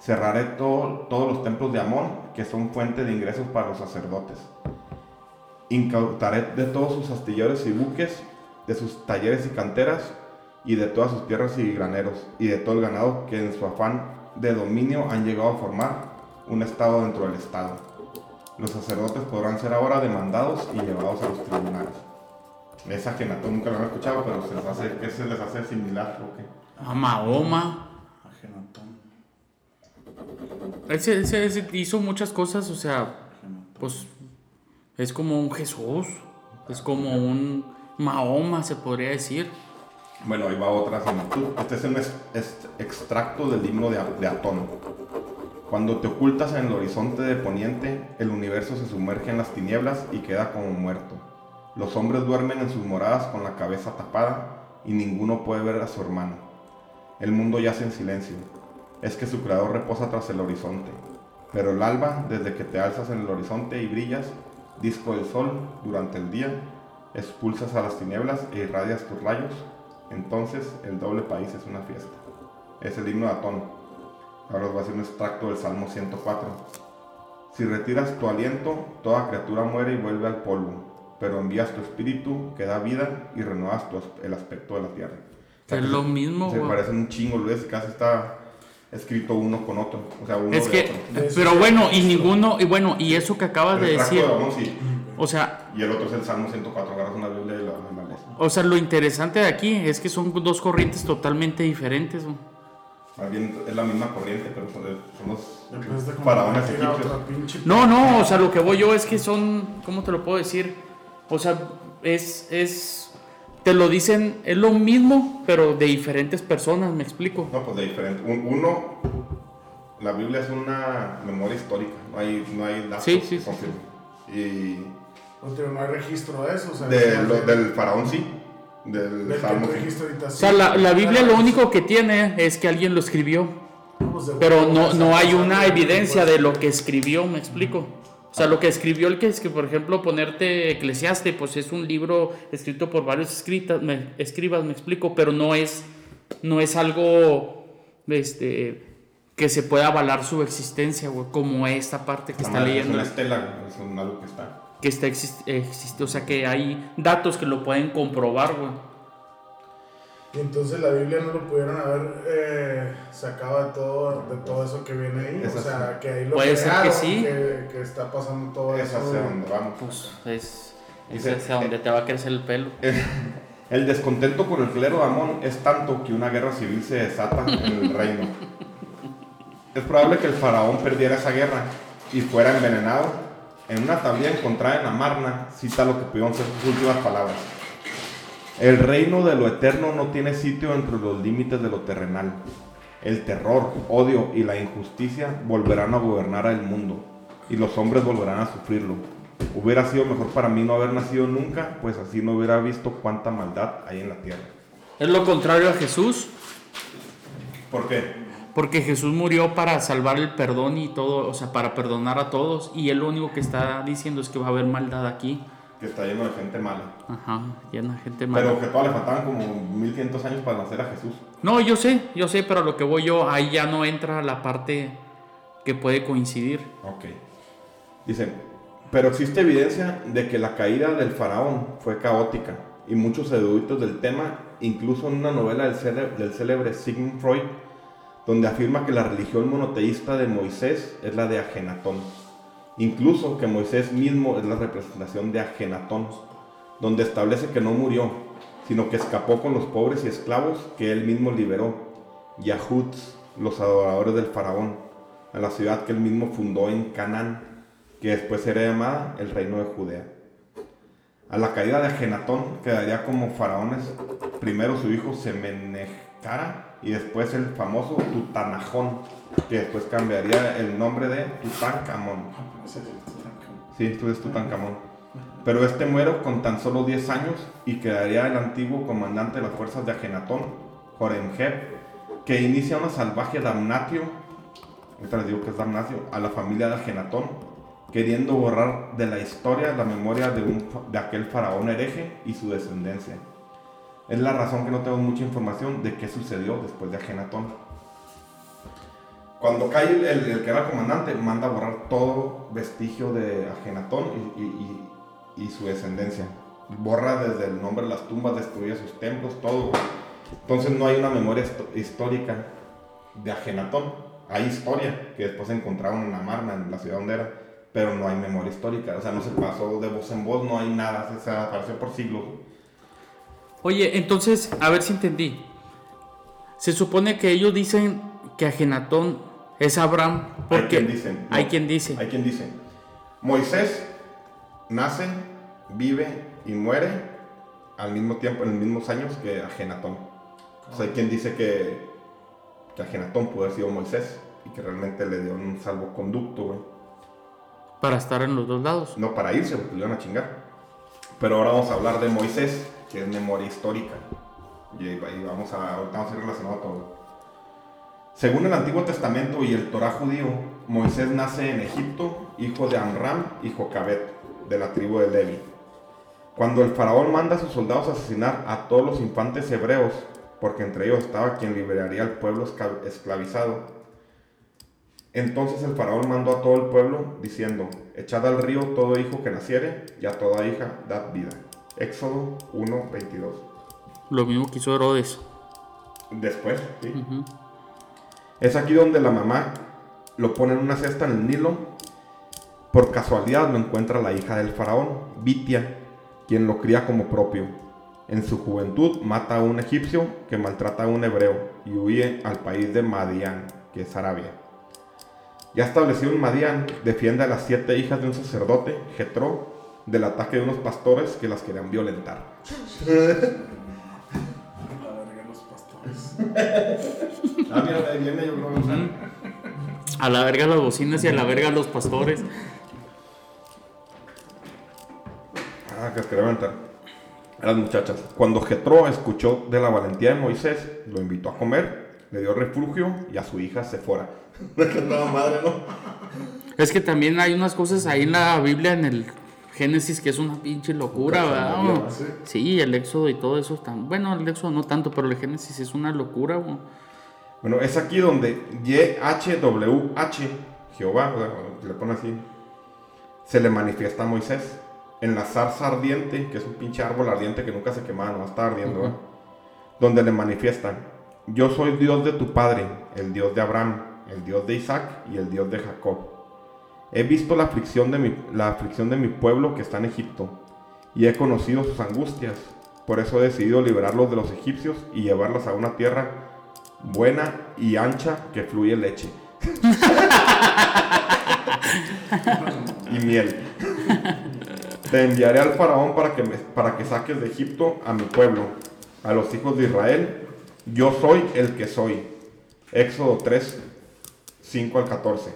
Cerraré todo- todos los templos de Amón, que son fuente de ingresos para los sacerdotes. Incautaré de todos sus astilleros y buques, de sus talleres y canteras, y de todas sus tierras y graneros, y de todo el ganado que en su afán de dominio han llegado a formar un estado dentro del estado. Los sacerdotes podrán ser ahora demandados y llevados a los tribunales. Esa que nunca lo han escuchado, pero se les hace, ¿qué se les hace similar? ¿o qué? A Mahoma. Agenatón. Él se, él se- él se hizo muchas cosas, o sea, pues es como un Jesús, es como un Mahoma, se podría decir. Bueno, ahí va otra similitud. Este es un es- extracto del himno de, de Atón. Cuando te ocultas en el horizonte de poniente, el universo se sumerge en las tinieblas y queda como muerto. Los hombres duermen en sus moradas con la cabeza tapada y ninguno puede ver a su hermano. El mundo yace en silencio. Es que su creador reposa tras el horizonte. Pero el alba, desde que te alzas en el horizonte y brillas, disco del sol, durante el día, expulsas a las tinieblas e irradias tus rayos, entonces el doble país es una fiesta. Es el himno de Atón. Ahora os voy a hacer un extracto del Salmo 104. Si retiras tu aliento, toda criatura muere y vuelve al polvo, pero envías tu espíritu que da vida y renuevas tu el aspecto de la tierra. O sea, Es que lo se- mismo, Se güey. parecen un chingo, Luis, casi está escrito uno con otro. O sea, uno Es de que, otro. pero bueno, y ninguno, y bueno, y eso que acabas El de decir, de Amón, sí. o sea, Y el otro es el Salmo 104, agarras una Biblia y la, o sea, lo interesante de aquí es que son dos corrientes totalmente diferentes. güey. Más bien es la misma corriente, pero son, los faraones egipcios. No, no, o sea, lo que voy yo es que son, ¿cómo te lo puedo decir? O sea, es, es, te lo dicen, es lo mismo, pero de diferentes personas, me explico. No, pues de diferente. Un- uno, la Biblia es una memoria histórica, no hay, no hay datos Sí, sí, sí, confirmen. Y No, tío, no hay registro de eso. O sea, de es más lo- de- del faraón sí, del, del que Salmo sí. O sea, la, la Biblia lo único que tiene es que alguien lo escribió, pues, pero no, no hay una evidencia de lo que escribió, me explico. O sea, lo que escribió el que es que, por ejemplo, ponerte Eclesiaste, pues es un libro escrito por varios escritas, me, escribas, me explico, pero no es, no es algo este, que se pueda avalar su existencia, güey, como esta parte que está leyendo, Es una estela, güey, es un- algo que está. que está exist- existe, o sea, que hay datos que lo pueden comprobar, güey. Y entonces la Biblia no lo pudieron haber eh, sacado de todo, de todo eso que viene ahí. Es o sea, así. que ahí lo Puede ser que sí. Que, que está pasando todo Es eso. hacia donde vamos. Pues es, es Dice- hacia donde te va a crecer el pelo. *laughs* El descontento con el clero de Amón es tanto que una guerra civil se desata en el reino. Es probable que el faraón perdiera esa guerra y fuera envenenado. En una tablilla encontrada en Amarna cita lo que pudieron ser sus últimas palabras. El reino de lo eterno no tiene sitio entre los límites de lo terrenal. El terror, odio y la injusticia volverán a gobernar al mundo y los hombres volverán a sufrirlo. Hubiera sido mejor para mí no haber nacido nunca, pues así no hubiera visto cuánta maldad hay en la tierra. Es lo contrario a Jesús, ¿Por qué? porque Jesús murió para salvar el perdón y todo, o sea, para perdonar a todos, y él lo único que está diciendo es que va a haber maldad aquí. Que está lleno de gente mala. Ajá, llena de gente mala. Pero que todavía le faltaban como 1500 años para nacer a Jesús. No, yo sé, yo sé, pero lo que voy yo, ahí ya no entra la parte que puede coincidir. Ok. Dice, pero existe evidencia de que la caída del faraón fue caótica y muchos eruditos del tema, incluso en una novela del célebre, del célebre Sigmund Freud, donde afirma que la religión monoteísta de Moisés es la de Agenatón. Incluso que Moisés mismo es la representación de Agenatón, donde establece que no murió sino que escapó con los pobres y esclavos que él mismo liberó, Yahuds, los adoradores del faraón, a la ciudad que él mismo fundó en Canaán, que después sería llamada el reino de Judea. A la caída de Agenatón quedaría como faraones primero su hijo Semenejara y después el famoso Tutanajón, que después cambiaría el nombre de Tutankamón. Sí, tú eres Tutankamón. Pero este muere con tan solo 10 años y quedaría el antiguo comandante de las fuerzas de Agenatón, Jorenjeb, que inicia una salvaje damnatio, ahorita les digo que es damnatio, a la familia de Agenatón, queriendo borrar de la historia la memoria de, un, de aquel faraón hereje y su descendencia. Es la razón que no tengo mucha información de qué sucedió después de Agenatón. Cuando cae el, el- que era comandante, manda a borrar todo vestigio de Agenatón y, y- y- su descendencia. Borra desde el nombre de las tumbas, destruye sus templos, todo. Entonces no hay una memoria histórica de Agenatón. Hay historia que después encontraron en Amarna, en la ciudad donde era, pero no hay memoria histórica. O sea, no se pasó de voz en voz, no hay nada, se, desapareció por siglos. Oye, entonces, a ver si entendí. Se supone que ellos dicen que Agenatón es Abraham porque hay quien dice. no. hay quien dice. Hay quien dice. Moisés nace, vive y muere al mismo tiempo, en los mismos años que Agenatón. O sea, hay quien dice que, que Agenatón pudo haber sido Moisés y que realmente le dio un salvoconducto, güey. para estar en los dos lados. No para irse, porque lo iban a chingar. Pero ahora vamos a hablar de Moisés, que es memoria histórica. Y ahí vamos a, ahorita vamos a ir relacionado todo. Según el Antiguo Testamento y el Torah judío, Moisés nace en Egipto, hijo de Amram y Jocabet, de la tribu de Levi. Cuando el faraón manda a sus soldados a asesinar a todos los infantes hebreos, porque entre ellos estaba quien liberaría al pueblo esclavizado, entonces el faraón mandó a todo el pueblo diciendo, echad al río todo hijo que naciere y a toda hija dad vida. Éxodo 1.22. Lo mismo que hizo Herodes. Después, ¿sí? Es aquí donde la mamá lo pone en una cesta en el Nilo. Por casualidad lo encuentra la hija del faraón, Vitia, quien lo cría como propio. En su juventud mata a un egipcio que maltrata a un hebreo y huye al país de Madián, que es Arabia. Ya establecido en Madián, defiende a las siete hijas de un sacerdote, Jetro, del ataque de unos pastores que las querían violentar. *laughs* La verga, los pastores. *laughs* Ah, mira, yo creo. A la verga las bocinas y a la verga los pastores. Ah, que quería aventar. A las muchachas. Cuando Jetro escuchó de la valentía de Moisés, lo invitó a comer, le dio refugio y a su hija se fuera. *laughs* no, madre, no. Es que también hay unas cosas ahí en la Biblia, en el Génesis, que es una pinche locura, ¿verdad? ¿sí? Sí, el Éxodo y todo eso. Tan... Bueno, el Éxodo no tanto, pero el Génesis es una locura, güey. Bueno, es aquí donde YHWH, Jehová, o le pone así, se le manifiesta a Moisés en la zarza ardiente, que es un pinche árbol ardiente que nunca se quemaba, no está ardiendo, donde le manifiestan, yo soy Dios de tu padre, el Dios de Abraham, el Dios de Isaac y el Dios de Jacob. He visto la aflicción de mi, la aflicción de mi pueblo que está en Egipto, y he conocido sus angustias. Por eso he decidido liberarlos de los egipcios y llevarlos a una tierra buena y ancha que fluye leche. y miel. Te enviaré al faraón para que, para que saques de Egipto a mi pueblo, a los hijos de Israel. Yo soy el que soy. Éxodo 3, 5 al 14.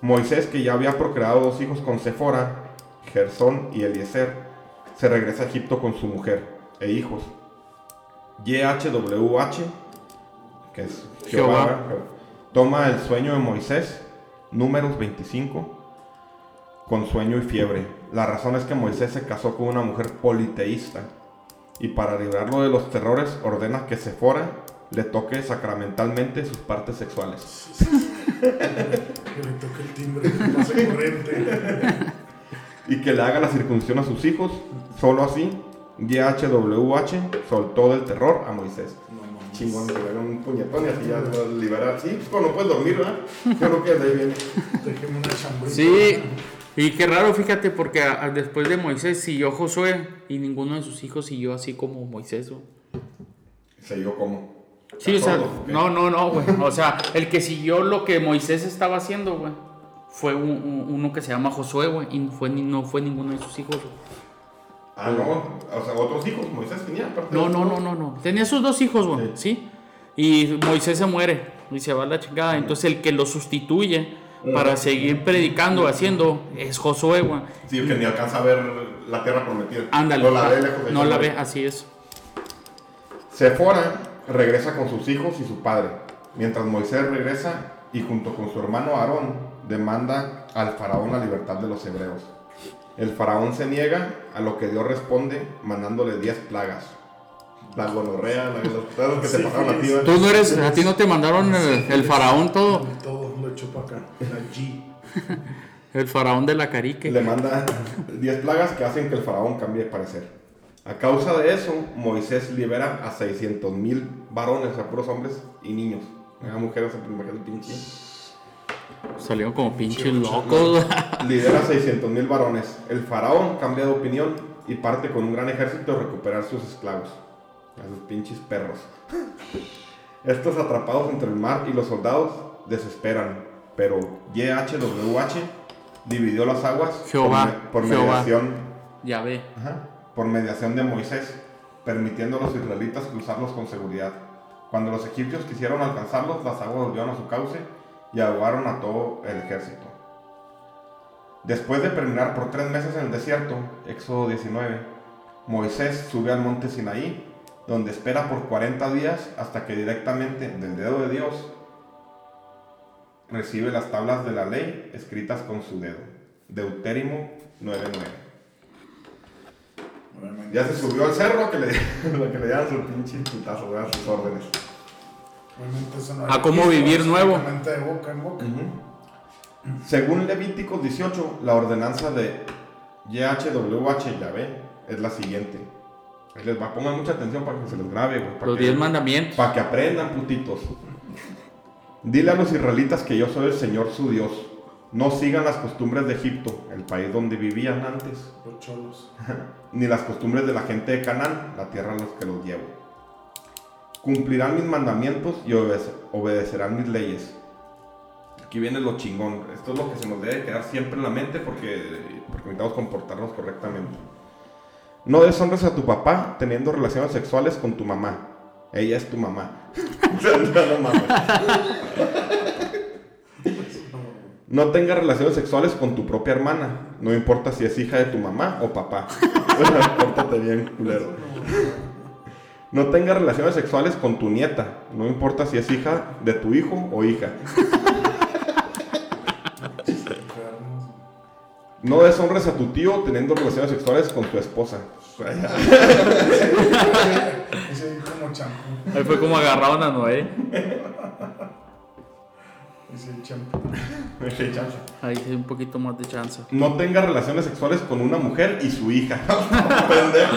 Moisés, que ya había procreado dos hijos con Sefora, Gersón y Eliezer, se regresa a Egipto con su mujer e hijos. YHWH, que es Jehová, Jehová. toma el sueño de Moisés, números 25, con sueño y fiebre. La razón es que Moisés se casó con una mujer politeísta y para librarlo de los terrores ordena que Sefora le toque sacramentalmente sus partes sexuales. Que le toque el timbre, que pase corriente. y que le haga la circuncisión a sus hijos. Solo así, YHWH soltó del terror a Moisés. No. Chingón, que le hagan un puñetón y así ya lo liberar. Sí, pues no puedes dormir, ¿verdad? Yo creo que de ahí viene. Déjeme una chambrita. Sí, Y qué raro, fíjate, porque a- a- después de Moisés siguió Josué y ninguno de sus hijos siguió así como Moisés. güey. Se dio como. Sí, o sea, no, no, no, güey. O sea, el que siguió lo que Moisés estaba haciendo, güey, fue un- un- uno que se llama Josué, güey, y fue, no fue ninguno de sus hijos. güey. Ah, no. O sea, otros hijos Moisés tenía. aparte No, no, no, no, no. Tenía sus dos hijos, güey, ¿sí? Y Moisés se muere y se va a la chingada. Entonces el que lo sustituye para seguir predicando, haciendo, es Josué, güey. Sí, que ni alcanza a ver la tierra prometida. Ándale. No la ve lejos de No la ve, así es. Sephora regresa con sus hijos y su padre, mientras Moisés regresa y junto con su hermano Aarón demanda al faraón la libertad de los hebreos. El faraón se niega, a lo que Dios responde mandándole 10 plagas. La gonorrea, la, los plagas que te pasaron a ti. Tú no eres, a ti no te mandaron el, el faraón todo, Todo lo echó para acá. La G. el faraón de la carique. Le manda 10 plagas que hacen que el faraón cambie de parecer. A causa de eso, Moisés libera a 600 mil varones, a puros hombres y niños. A mujeres, imagínate, pinche. Salieron como pinches locos. Lidera 600 mil varones. El faraón cambia de opinión y parte con un gran ejército a recuperar sus esclavos. A sus pinches perros. Estos atrapados entre el mar y los soldados desesperan. Pero YHWH dividió las aguas Jehová, por, me- por Jehová. mediación Ya ve. Ajá, por mediación de Moisés, permitiendo a los israelitas cruzarlos con seguridad. Cuando los egipcios quisieron alcanzarlos, las aguas volvieron a su cauce y ahogaron a todo el ejército. Después de terminar por tres meses en el desierto, Éxodo 19, Moisés sube al monte Sinaí, donde espera por 40 días hasta que directamente del dedo de Dios recibe las tablas de la ley escritas con su dedo. Deutérimo 9.9. Obviamente. Ya se subió al cerro a que le, *laughs* a que le dieran su pinche putazo, ¿verdad? sus órdenes. Obviamente eso no A cómo vivir nuevo. de boca en boca. Según Levíticos 18, la ordenanza de YHWH, Yahvé, es la siguiente. Ahí les va, pongan mucha atención para que se les grabe, güey. Los que, diez mandamientos. para que aprendan, putitos. Dile a los israelitas que yo soy el Señor su Dios. No sigan las costumbres de Egipto, el país donde vivían antes. Los cholos. *laughs* ni las costumbres de la gente de Canaán, la tierra a los que los llevo. Cumplirán mis mandamientos y obede- obedecerán mis leyes. Aquí viene lo chingón. Esto es lo que se nos debe quedar siempre en la mente porque, porque necesitamos comportarnos correctamente. No deshonres a tu papá teniendo relaciones sexuales con tu mamá. Ella es tu mamá. *laughs* No tengas relaciones sexuales con tu propia hermana. No importa si es hija de tu mamá o papá. *laughs* Pórtate bien, culero. No tengas relaciones sexuales con tu nieta. No importa si es hija de tu hijo o hija. No deshonres a tu tío teniendo relaciones sexuales con tu esposa. Ese ahí como champú. Ahí fue como agarraron a Noé. Ese champú. Ahí sí, un poquito más de chance. No tengas relaciones sexuales con una mujer y su hija. *laughs* Pendejo.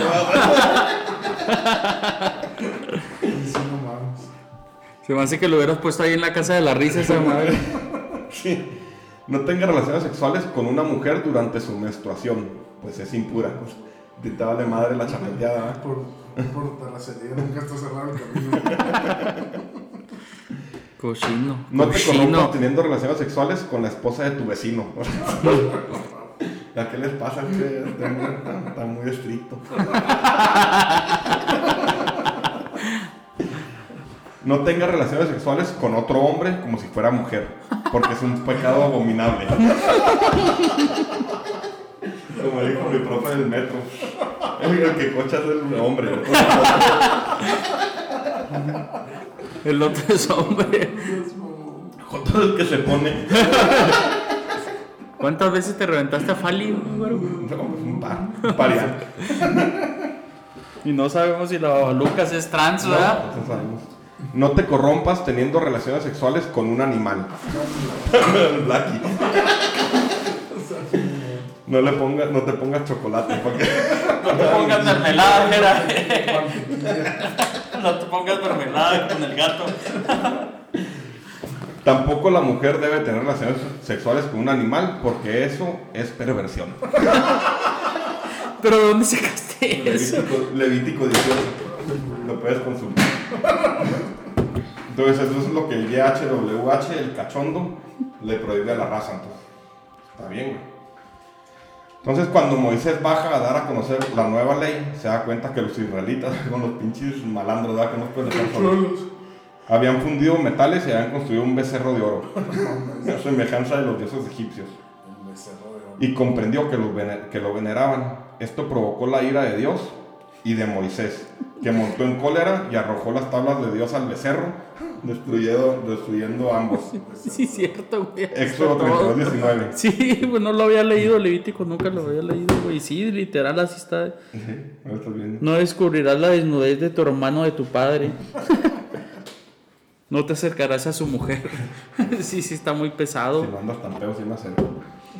Y sí, no mames. Se me hace que lo hubieras puesto ahí en la casa de la risa esa madre. *laughs* Sí. No tenga relaciones sexuales con una mujer durante su menstruación, pues es impura. Te te vale madre la chapeteada. Por, por terracería nunca está cerrado el camino. *laughs* Cochino. No te corrompas teniendo relaciones sexuales con la esposa de tu vecino. *laughs* *laughs* ¿A qué les pasa? Es que está muy, está- está muy estricto. *laughs* No tenga relaciones sexuales con otro hombre como si fuera mujer, porque es un pecado abominable. Como dijo mi profe del metro. El que cocha es el hombre. El otro es hombre. Joto es el que se pone. *laughs* ¿Cuántas veces te reventaste a Fali, güero? No, un par. Un. *laughs* Y no sabemos si la Lucas es trans, ¿verdad? No, sabemos. No te corrompas teniendo relaciones sexuales con un animal. El *laughs* Blackie. No le pongas, no te pongas chocolate porque *laughs* No te pongas mermelada, mira. No te pongas mermelada con el gato. Tampoco la mujer debe tener relaciones sexuales con un animal porque eso es perversión. ¿Pero de dónde sacaste eso? Levítico, Levítico 18. Lo puedes consultar. Entonces, eso es lo que el YHWH, el cachondo, le prohíbe a la raza. Entonces, está bien, güey. Entonces, cuando Moisés baja a dar a conocer la nueva ley, se da cuenta que los israelitas, *laughs* con los pinches malandros, ¿verdad? Que no pueden dejar solos, habían fundido metales y habían construido un becerro de oro, a semejanza de los dioses egipcios. Un becerro de oro. Y comprendió que lo, vene- que lo veneraban. Esto provocó la ira de Dios y de Moisés, que montó en cólera y arrojó las tablas de Dios al becerro, destruyendo, destruyendo ambos. *laughs* Sí, cierto, güey. Éxodo Está todo. 32, 19. Sí, pues no lo había leído Levítico, nunca lo había leído, güey. Sí, literal, así está. Viendo. No descubrirás la desnudez de tu hermano o de tu padre. *laughs* No te acercarás a su mujer. *laughs* Sí, sí, está muy pesado. Si no andas tan feo, sí me acerco.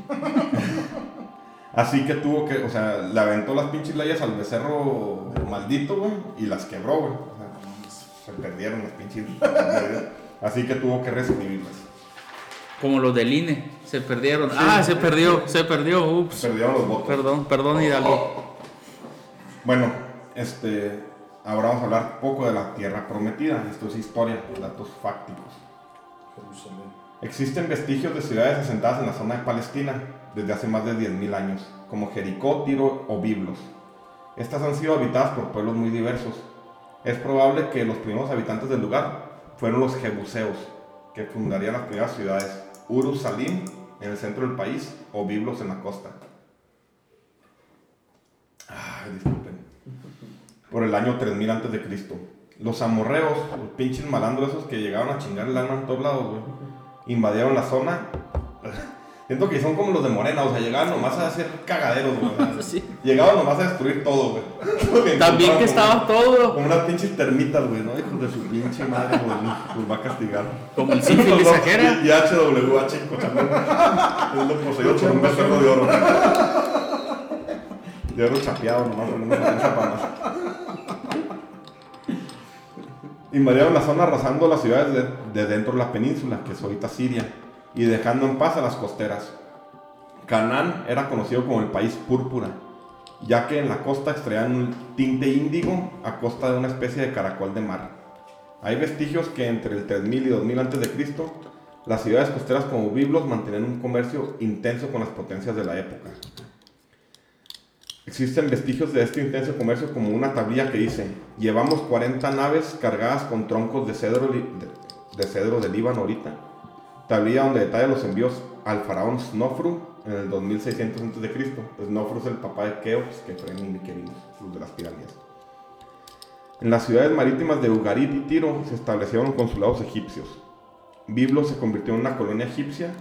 *laughs* Así que tuvo que, o sea, le aventó las pinches leyes al becerro maldito, güey, y las quebró, güey. O sea, se perdieron las pinches. Así que tuvo que reescribirlas. Como los del INE, se perdieron. Ah, se perdió, se perdió. Ups. Perdieron los votos. Perdón, perdón, Hidalgo. Bueno, este, ahora vamos a hablar poco de la tierra prometida. Esto es historia, datos fácticos. Jerusalén. Existen vestigios de ciudades asentadas en la zona de Palestina desde hace más de 10.000 años, como Jericó, Tiro o Biblos. Estas han sido habitadas por pueblos muy diversos. Es probable que los primeros habitantes del lugar fueron los jebuseos, que fundarían las primeras ciudades, Urus Salim en el centro del país o Biblos en la costa. Ay. Por el año 3000 antes de Cristo. Los amorreos, los pinches malandros esos que llegaron a chingar el lana en todos lados, güey. Invadieron la zona. Siento que son como los de Morena, o sea, llegaban nomás a hacer cagaderos, güey. Sí. Llegaban nomás a destruir todo, güey. También que estaba todo. Como unas pinches termitas, güey, ¿no? Hijos de su pinche madre, güey. Los va a castigar. Como el sífilis ajera. Y HWH en Cochabamba. Es lo poseído por un becerro de oro. De oro chapeado nomás, con unas chapamas. Invadieron la zona arrasando las ciudades de, de dentro de la península, que es ahorita Siria, y dejando en paz a las costeras. Canaán era conocido como el país púrpura, ya que en la costa extraían un tinte índigo a costa de una especie de caracol de mar. Hay vestigios que entre el 3000 y 2000 a.C., las ciudades costeras como Biblos mantenían un comercio intenso con las potencias de la época. Existen vestigios de este intenso comercio como una tablilla que dice, llevamos 40 naves cargadas con troncos de cedro, de, cedro de Líbano ahorita. Tablilla donde detalla los envíos al faraón Snofru en el 2600 a.C. Snofru es el papá de Keops, que Efraín y los de las pirámides. En las ciudades marítimas de Ugarit y Tiro se establecieron consulados egipcios. Biblos se convirtió en una colonia egipcia,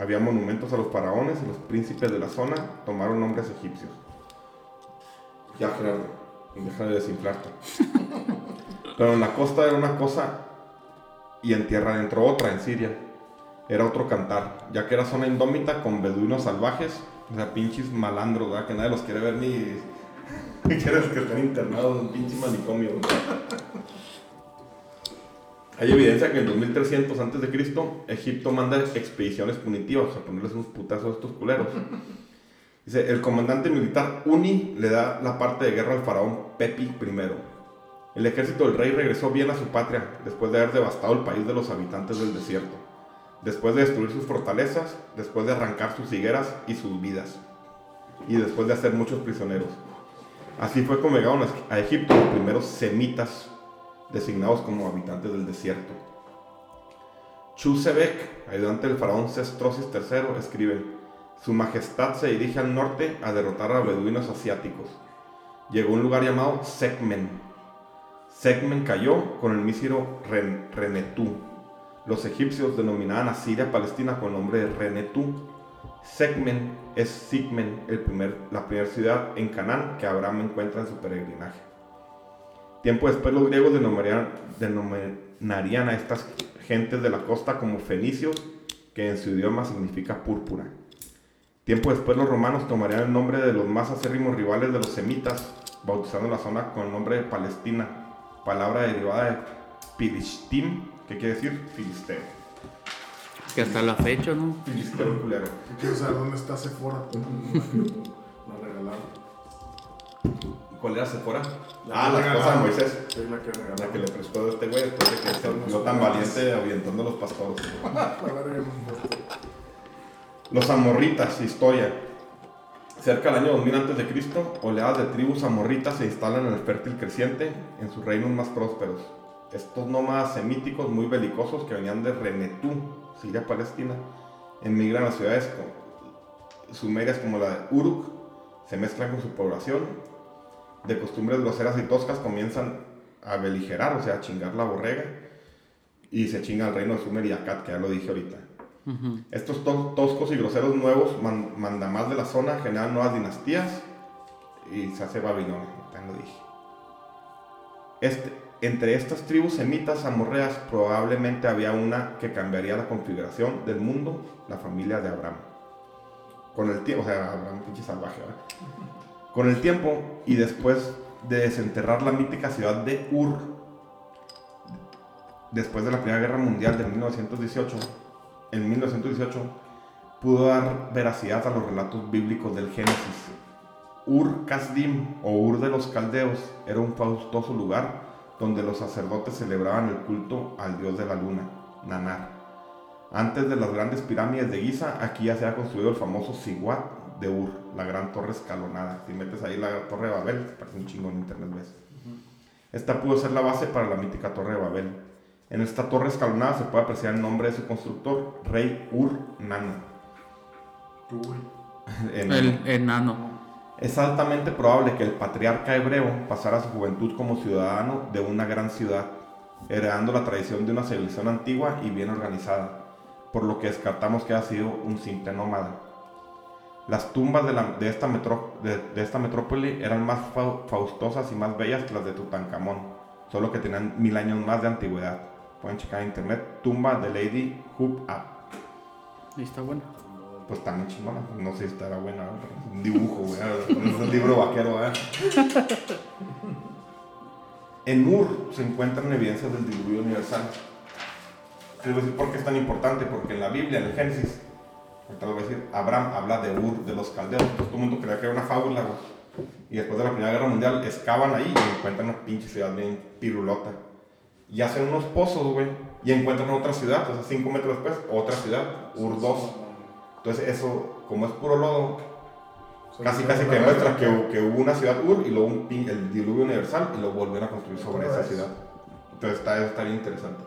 había monumentos a los faraones y los príncipes de la zona tomaron nombres egipcios. Ya, Gerardo, deja de desinflarte. Pero en la costa era una cosa y en tierra adentro otra, en Siria. Era otro cantar, ya que era zona indómita con beduinos salvajes, o sea, pinches malandros, ¿verdad? Que nadie los quiere ver ni... *laughs* Quieres que estén internados en un pinche manicomio. Hay evidencia que en 2300 antes de Cristo Egipto manda expediciones punitivas a ponerles unos putazos a estos culeros. Dice, el comandante militar Uni le da la parte de guerra al faraón Pepi I. El ejército del rey regresó bien a su patria después de haber devastado el país de los habitantes del desierto, después de destruir sus fortalezas, después de arrancar sus higueras y sus vidas, y después de hacer muchos prisioneros. Así fue como llegaron a- Egipto los primeros semitas, designados como habitantes del desierto. Chusebek, ayudante del faraón Sestrosis III, escribe, Su Majestad se dirige al norte a derrotar a beduinos asiáticos. Llegó a un lugar llamado Sekmen. Sekmen cayó con el mísero Ren- Renetú. Los egipcios denominaban a Siria Palestina con el nombre de Renetú. Sekmen es Sigmen, el primer, la primera ciudad en Canaán que Abraham encuentra en su peregrinaje. Tiempo después los griegos denominarían, denominarían a estas gentes de la costa como fenicios, que en su idioma significa púrpura. Tiempo después los romanos tomarían el nombre de los más acérrimos rivales de los semitas, bautizando la zona con el nombre de Palestina, palabra derivada de Pilishtim, que quiere decir filisteo. Que hasta la fecha, ¿no? Filisteo culero. Quiero saber dónde está Sephora. La regalaron. ¿Cuál era Sephora? La Ah, la esposa de. Moisés. Sí, la que regalaron. La que le prestó a este güey después de que se volvió tan valiente ahuyentando a los pastores. *laughs* Los amorritas, historia. Cerca del año 2000 a.C., oleadas de tribus amorritas se instalan en el fértil creciente, en sus reinos más prósperos. Estos nómadas semíticos muy belicosos que venían de Renetú, Siria, Palestina, emigran a ciudades sumerias como la de Uruk, se mezclan con su población, de costumbres groseras y toscas comienzan a beligerar, o sea, a chingar la borrega, y se chinga el reino de Sumer y Akkad, que ya lo dije ahorita. Estos to- toscos y groseros nuevos man- mandamás de la zona generan nuevas dinastías y se hace Babilonia, ya lo dije. Este, entre estas tribus semitas amorreas probablemente había una que cambiaría la configuración del mundo, la familia de Abraham. Con el tiempo, o sea, Abraham pinche salvaje, ¿verdad? Con el tiempo y después de desenterrar la mítica ciudad de Ur, después de la Primera Guerra Mundial de 1918, en 1918 pudo dar veracidad a los relatos bíblicos del Génesis. Ur Kasdim o Ur de los Caldeos era un faustoso lugar donde los sacerdotes celebraban el culto al dios de la luna, Nanar. Antes de las grandes pirámides de Giza, aquí ya se ha construido el famoso Siguat de Ur, la gran torre escalonada. Si metes ahí la torre de Babel, parece un chingo en internet, ¿ves? Esta pudo ser la base para la mítica torre de Babel. En esta torre escalonada se puede apreciar el nombre de su constructor, Rey Ur Nano. En- El enano. Es altamente probable que el patriarca hebreo pasara su juventud como ciudadano de una gran ciudad, heredando la tradición de una civilización antigua y bien organizada, por lo que descartamos que ha sido un simple nómada. Las tumbas de, la- de esta, metro- de- de esta metrópoli eran más fa- faustosas y más bellas que las de Tutankamón, solo que tenían mil años más de antigüedad. Pueden checar en internet, tumba de Lady Hoop Up. Ahí está bueno. Pues está muy chingona. No sé si estará buena, ¿no? un dibujo, güey. Es un libro vaquero, ¿eh? *laughs* En Ur se encuentran evidencias del diluvio universal. Te voy a decir por qué es tan importante, porque en la Biblia, en el Génesis, ahorita lo voy a decir, Abraham habla de Ur, de los caldeos. Entonces, todo el mundo creía que era una fábula, güey. Y después de la Primera Guerra Mundial, excavan ahí y encuentran una pinche ciudad bien pirulota. Y hacen unos pozos, güey. Y encuentran otra ciudad, o sea, cinco metros después, otra ciudad, Ur 2. Entonces eso, como es puro lodo, casi casi que muestra que, que hubo una ciudad Ur y luego un pin- el diluvio universal y lo volvieron a construir sobre esa ciudad. Entonces está, está bien interesante.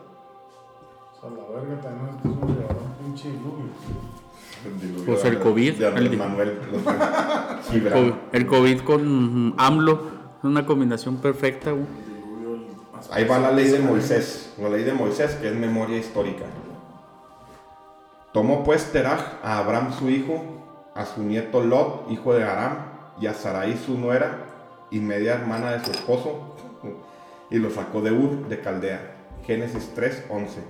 O sea, la verga también es un pinche diluvio. Pues el de- COVID, De el Manuel. los- *laughs* El COVID con AMLO. Es una combinación perfecta, güey. Ahí va la ley de Moisés, la ley de Moisés que es memoria histórica. Tomó pues Teraj a Abraham su hijo, a su nieto Lot, hijo de Aram, y a Sarai su nuera y media hermana de su esposo, y lo sacó de Ur de Caldea. Génesis 3:11.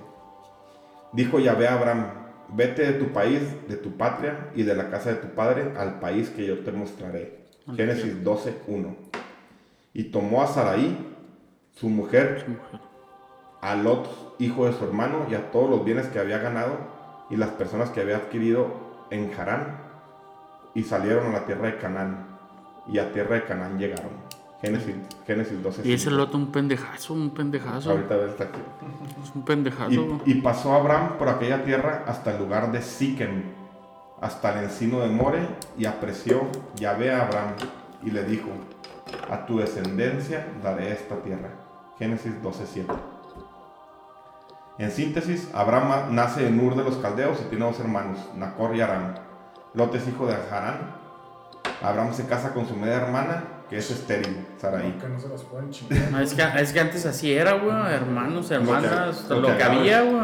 Dijo Yahvé a Abraham, vete de tu país, de tu patria y de la casa de tu padre al país que yo te mostraré. Génesis 12:1. Y tomó a Sarai, su mujer, a Lot, hijo de su hermano, y a todos los bienes que había ganado y las personas que había adquirido en Harán, y salieron a la tierra de Canaán, y a tierra de Canaán llegaron. Génesis, Génesis 12. Y ese loto un pendejazo, un pendejazo. Ahorita ves aquí. Es un pendejazo, y pasó Abraham por aquella tierra hasta el lugar de Siquem, hasta el encino de More, y apreció Yahvé a Abraham, y le dijo, a tu descendencia daré esta tierra. Génesis 12:7. En síntesis, Abraham nace en Ur de los Caldeos y tiene dos hermanos, Nacor y Aram. Lot es hijo de Harán. Abraham se casa con su media hermana, que es estéril, Sarai. Que no se las pueden chingar. No, es, que, es que antes así era, güey. Hermanos, hermanas, lo lo que que, acabas. había, güey.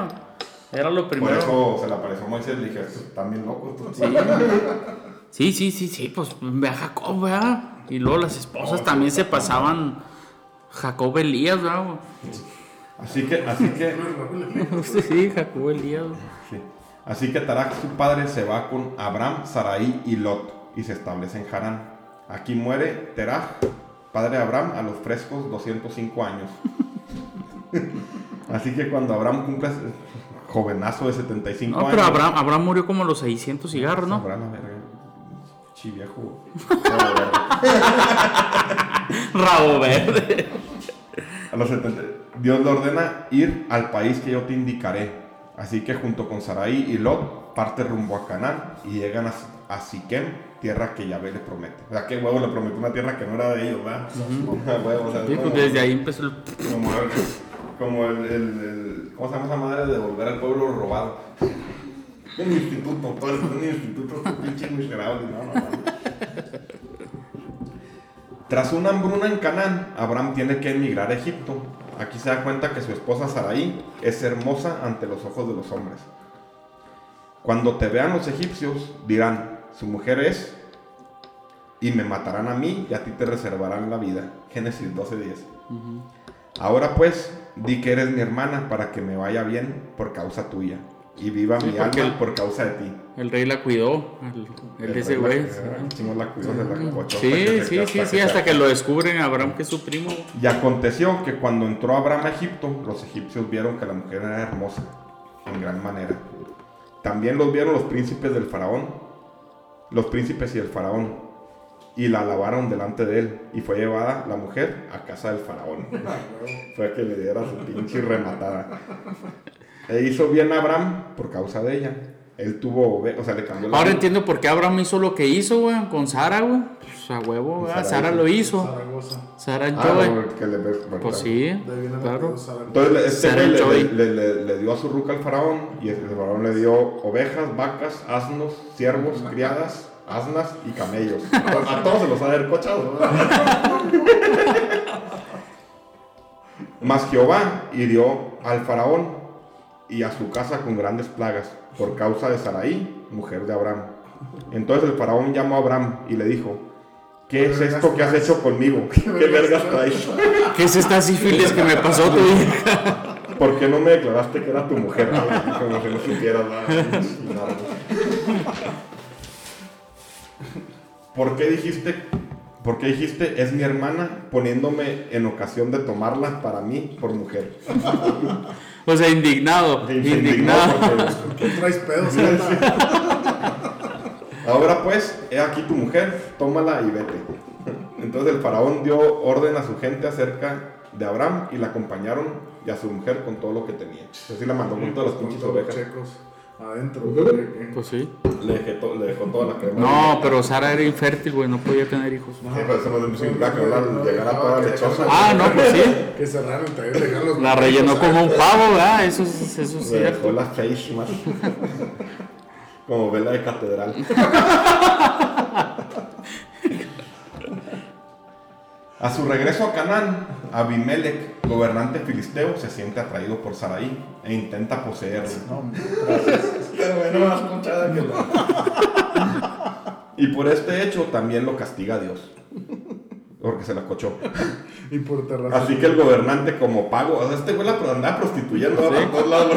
Era lo Por primero. eso se le apareció a Moisés y le dije, "Estos están bien locos. estos". Sí, sí, sí, sí, pues ve a Jacob, ¿verdad? Y luego las esposas Oh, también sí, se pasaban. Jacob Elías, güey? Así que, así que, *laughs* Sí, sí, Jacob Elías. sí. así que Tarak, su padre, se va con Abraham, Sarai y Lot y se establece en Harán. Aquí muere Terah, padre de Abraham, a los frescos 205 años. así que cuando Abraham cumple, jovenazo de 75 No, años. pero Abraham, Abraham murió como a los 600 cigarros, ¿no? Abraham, la verga. Chi viejo. Rabo verde. Rabo verde. A los 70. Dios le ordena ir al país que yo te indicaré. Así que junto con Sarai y Lot parte rumbo a Canaán y llegan a, a Siquem, tierra que Yahvé le promete. O sea, qué huevo le prometió una tierra que no era de ellos, ¿verdad? *laughs* Huevo, o sea, Sí, como- pues desde ahí empezó el... Como el, como el, el- el- ¿cómo se llama esa madre de devolver al pueblo robado? Un instituto, todo un instituto, pinche miserable, no, no, no. Tras una hambruna en Canaán, Abraham tiene que emigrar a Egipto. Aquí se da cuenta que su esposa Sarai es hermosa ante los ojos de los hombres. Cuando te vean los egipcios, dirán, su mujer es, y me matarán a mí y a ti te reservarán la vida. Génesis 12:10. Ahora pues, di que eres mi hermana para que me vaya bien por causa tuya y viva Sí, mi porque alma el- por causa de ti. El rey la cuidó, el, el de ese rey güey. la- cuidó, la Sí, que se- sí, sí, sí, hasta que lo descubren Abraham que es su primo. Y aconteció que cuando entró Abraham a Egipto, los egipcios vieron que la mujer era hermosa, en gran manera. También los vieron los príncipes del faraón, los príncipes y el faraón, y la alabaron delante de él, y fue llevada la mujer a casa del faraón. *laughs* fue a que le diera su pinche rematada. E hizo bien a Abraham por causa de ella. Él tuvo, o sea, le cambió la Ahora entiendo por qué Abraham hizo lo que hizo, güey, con Sara, güey. Pues a huevo, ¿verdad? Sara Sara hizo. lo hizo. Sara Ah, Joy. no, que le bueno, Pues claro. sí, claro. Entonces le- este Sarah güey le, Joy. le- le- le dio a su ruca al faraón y el faraón le dio ovejas, vacas, asnos, ciervos, criadas, asnas y camellos. *laughs* A, a todos se los ha de haber cochado. ¿verdad? *laughs* Mas Jehová hirió al faraón y a su casa con grandes plagas por causa de Sarai, mujer de Abraham. Entonces el faraón llamó a Abraham y le dijo, ¿qué es esto que has hecho conmigo? *laughs* ¿Qué vergas traes? ¿Qué es esta sífilis que me pasó tu hija? *laughs* ¿Por qué no me declaraste que era tu mujer? Como si no supieras nada. ¿Por qué dijiste, por qué dijiste es mi hermana poniéndome en ocasión de tomarla para mí por mujer? O sea, indignado, indignado. porque- *laughs* ¿Qué traes pedos? Ahora pues, he aquí tu mujer, tómala y vete. Entonces el faraón dio orden a su gente acerca de Abraham y la acompañaron y a su mujer con todo lo que tenía. Así la mandó con todas las pinches ovejas. checos adentro. güey. Pues sí. Le dejé, to- le dejó toda la crema. No, pero Sara era infértil, güey, no podía tener hijos. Sí, pero eso no significa que no llegara toda lechosa. Ah, no, pues sí. Que cerraron, La rellenó como un pavo, ¿verdad? Eso, es- eso es Le dejó cierto. la face más. *laughs* Como vela de catedral. *laughs* A su regreso a Canaán, Abimelech, gobernante filisteo, se siente atraído por Sarai e intenta poseerla. Pero bueno, más conchada que la- Y por este hecho también lo castiga Dios. Porque se la cochó. Y por terraza. Así que el gobernante como pago, o sea, este güey la andaba prostituyendo ¿no? por todos lados.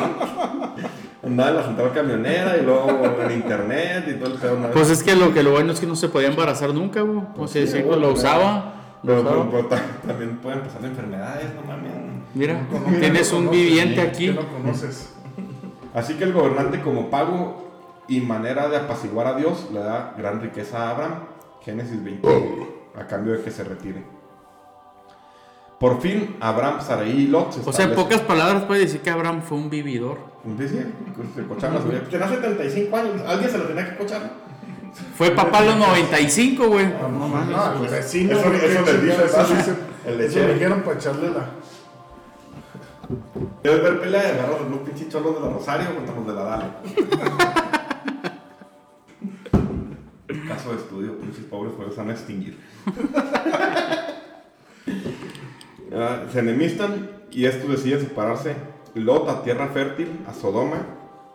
Andaba en la central camionera y luego en internet y todo el pedo. ¿no? Pues es que lo que lo bueno es que no se podía embarazar nunca, güey. O sea, sí, pues lo usaba. Pero, también pueden pasar enfermedades, no mames. Mira, tienes un viviente Que aquí. no conoces. Así que el gobernante como pago y manera de apaciguar a Dios le da gran riqueza a Abraham, Génesis 21, a cambio de que se retire. Por fin, Abraham, Sarai y Lot se O sea, en pocas palabras puede decir que Abraham fue un vividor. Dice, se cocharon a su vida. Tenía 75 años, alguien se lo tenía que cochar. Fue papá los 95, güey. No mames. No, el vecino. Eso- les dice, eso dice- El Eso lechero. le dijeron para echarle la. ¿Quieres ver pelea de garros los pinches cholos de la Rosario contra los de la Dale? *laughs* Caso de estudio, pinches pobres se van a extinguir. *laughs* Ah, se enemistan y estos deciden separarse. Lot a tierra fértil, a Sodoma,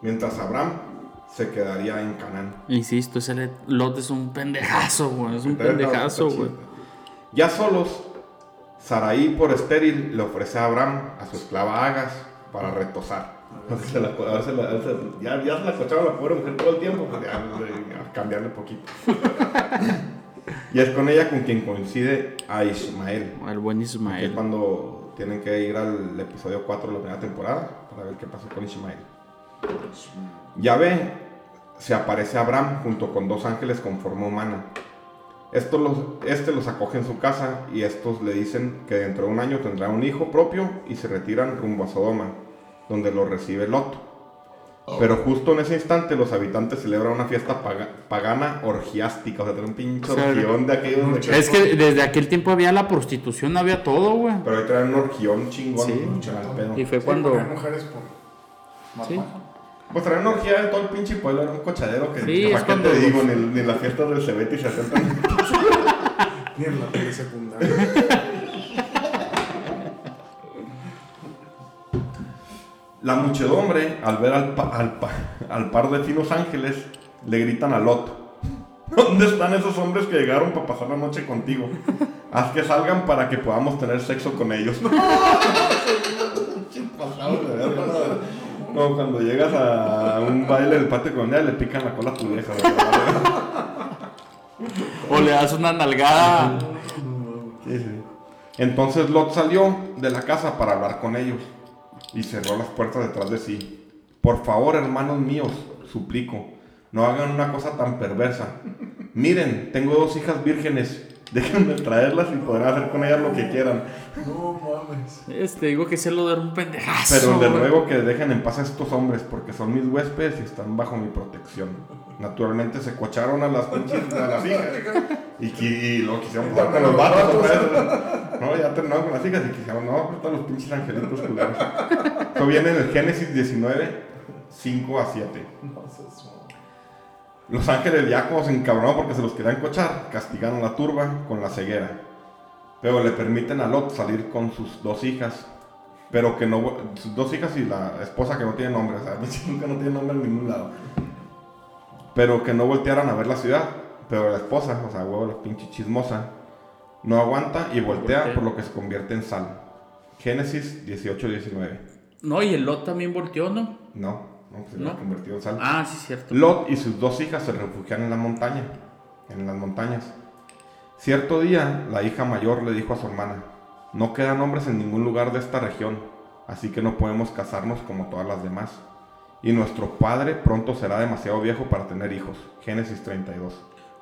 mientras Abraham se quedaría en Canaán. Insisto, ese Lot es un pendejazo, güey. Es un pendejazo, güey. Ya solos, Saraí por estéril le ofrece a Abraham a su esclava Agas para retosar. Se la- se la- ya, ya se la cochaba la pobre mujer todo el tiempo, pues *laughs* ya, a cambiarle poquito. y es con ella con quien coincide a Ismael. El buen Que es Ismael. cuando tienen que ir al episodio 4 de la primera temporada para ver qué pasó con Ismael. Yahvé se aparece a Abraham junto con dos ángeles con forma humana. Estos los, este los acoge en su casa y estos le dicen que dentro de un año tendrá un hijo propio y se retiran rumbo a Sodoma, donde lo recibe Lot. Pero justo en ese instante los habitantes celebran una fiesta paga- pagana orgiástica, o sea, traen un pinche O sea, orgión de aquellos de que- Es que desde aquel tiempo había la prostitución, había todo, güey. Pero ahí traen un orgión chingón. Sí. Y fue Sí, cuando. mujeres por más Sí. Pues traen una orgía de todo el pinche pueblo, era un cochadero que, Sí, es ¿para qué cuando te digo? el- ni las fiestas del Cebeti se hacen tan... *laughs* Ni en la tele secundaria. La muchedumbre, al ver al, pa- al, pa- al par de finos ángeles, le gritan a Lot. ¿Dónde están esos hombres que llegaron para pasar la noche contigo? Haz que salgan para que podamos tener sexo con ellos. *laughs* ¿no? Cuando llegas a un baile del patio ella, le pican la cola a tu vieja. *laughs* O le das una nalgada. Sí, sí. Entonces Lot salió de la casa para hablar con ellos y cerró las puertas detrás de sí. Por favor, hermanos míos, suplico, no hagan una cosa tan perversa. Miren, tengo dos hijas vírgenes, déjenme traerlas y podrán hacer con ellas lo que quieran. No mames. Este, digo que se lo de un pendejazo. Pero güey. ruego que dejen en paz a estos hombres porque son mis huéspedes y están bajo mi protección. Naturalmente se cocharon a las pinches, a las hijas y, y lo quisieron jugar con los vatos. No, ya terminaron con las hijas y quisieron, no, apretar los pinches angelitos culeros. Esto viene en el Génesis 19, 5 a 7. No. Los ángeles como se porque se los querían cochar, castigaron a la turba con la ceguera. Pero le permiten a Lot salir con sus dos hijas. Pero que no, sus dos hijas y la esposa que no tiene nombre, o sea, *laughs* nunca no tiene nombre en ningún lado. Pero que no voltearan a ver la ciudad. Pero la esposa, o sea, huevo, la pinche chismosa, no aguanta y voltea, Voltea. por lo que se convierte en sal. Génesis 18-19. No, y el Lot también volteó, ¿no? No, no, se No. convertido en. Ah, sí, cierto. Lot y sus dos hijas se refugian en la montaña, en las montañas. Cierto día, la hija mayor le dijo a su hermana, no quedan hombres en ningún lugar de esta región, así que no podemos casarnos como todas las demás. Y nuestro padre pronto será demasiado viejo para tener hijos. Génesis 32.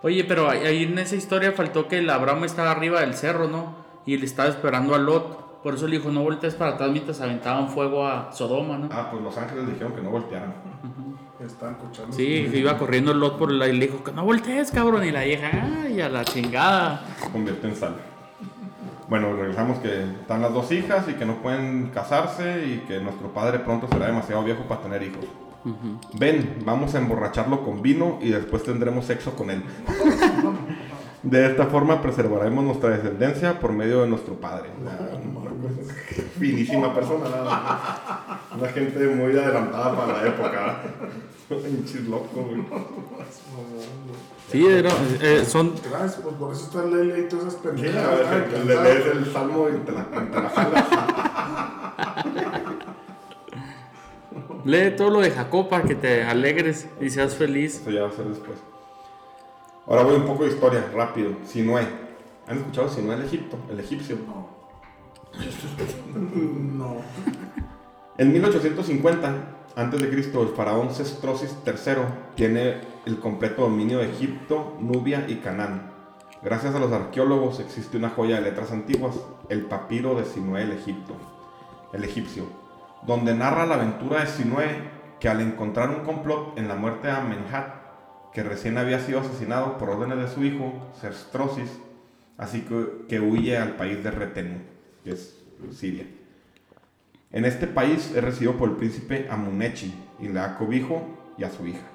Oye, pero ahí- ahí en esa historia faltó que el Abraham estaba arriba del cerro, ¿no? Y le estaba esperando a Lot. Por eso le dijo, no voltees para atrás mientras aventaban fuego a Sodoma, ¿no? Ah, pues los ángeles dijeron que no voltearan. Están escuchando. Sí, iba corriendo Lot por la y le dijo, que no voltees, cabrón. Y la vieja, ay, a la chingada. se convierte en sal. Bueno, regresamos que están las dos hijas y que no pueden casarse y que nuestro padre pronto será demasiado viejo para tener hijos. Ven, vamos a emborracharlo con vino y después tendremos sexo con él. *laughs* De esta forma preservaremos nuestra descendencia por medio de nuestro padre. *laughs* Finísima persona, nada. Una gente muy adelantada para la época. *laughs* Pinches loco, güey. Sí, era- eh, son... Gracias, pues por eso está Lele y todas esas Sí, pendejadas. que le lees el salmo y te la, te la jalas. *laughs* Lee todo lo de Jacob para que te alegres y seas feliz. Eso ya va a ser después. Ahora voy un poco de historia, rápido. Sinué. ¿Han escuchado Sinué el Egipto? El egipcio. No. *laughs* En 1850, antes de Cristo, el faraón Sestrosis III tiene el completo dominio de Egipto, Nubia y Canaán. Gracias a los arqueólogos existe una joya de letras antiguas, el papiro de Sinué el Egipto, el egipcio, donde narra la aventura de Sinué que al encontrar un complot en la muerte de Amenhat, que recién había sido asesinado por órdenes de su hijo, Sestrosis, así que, que huye al país de Retenu, que es Siria. En este país es recibido por el príncipe Amunechi y le da cobijo y a su hija.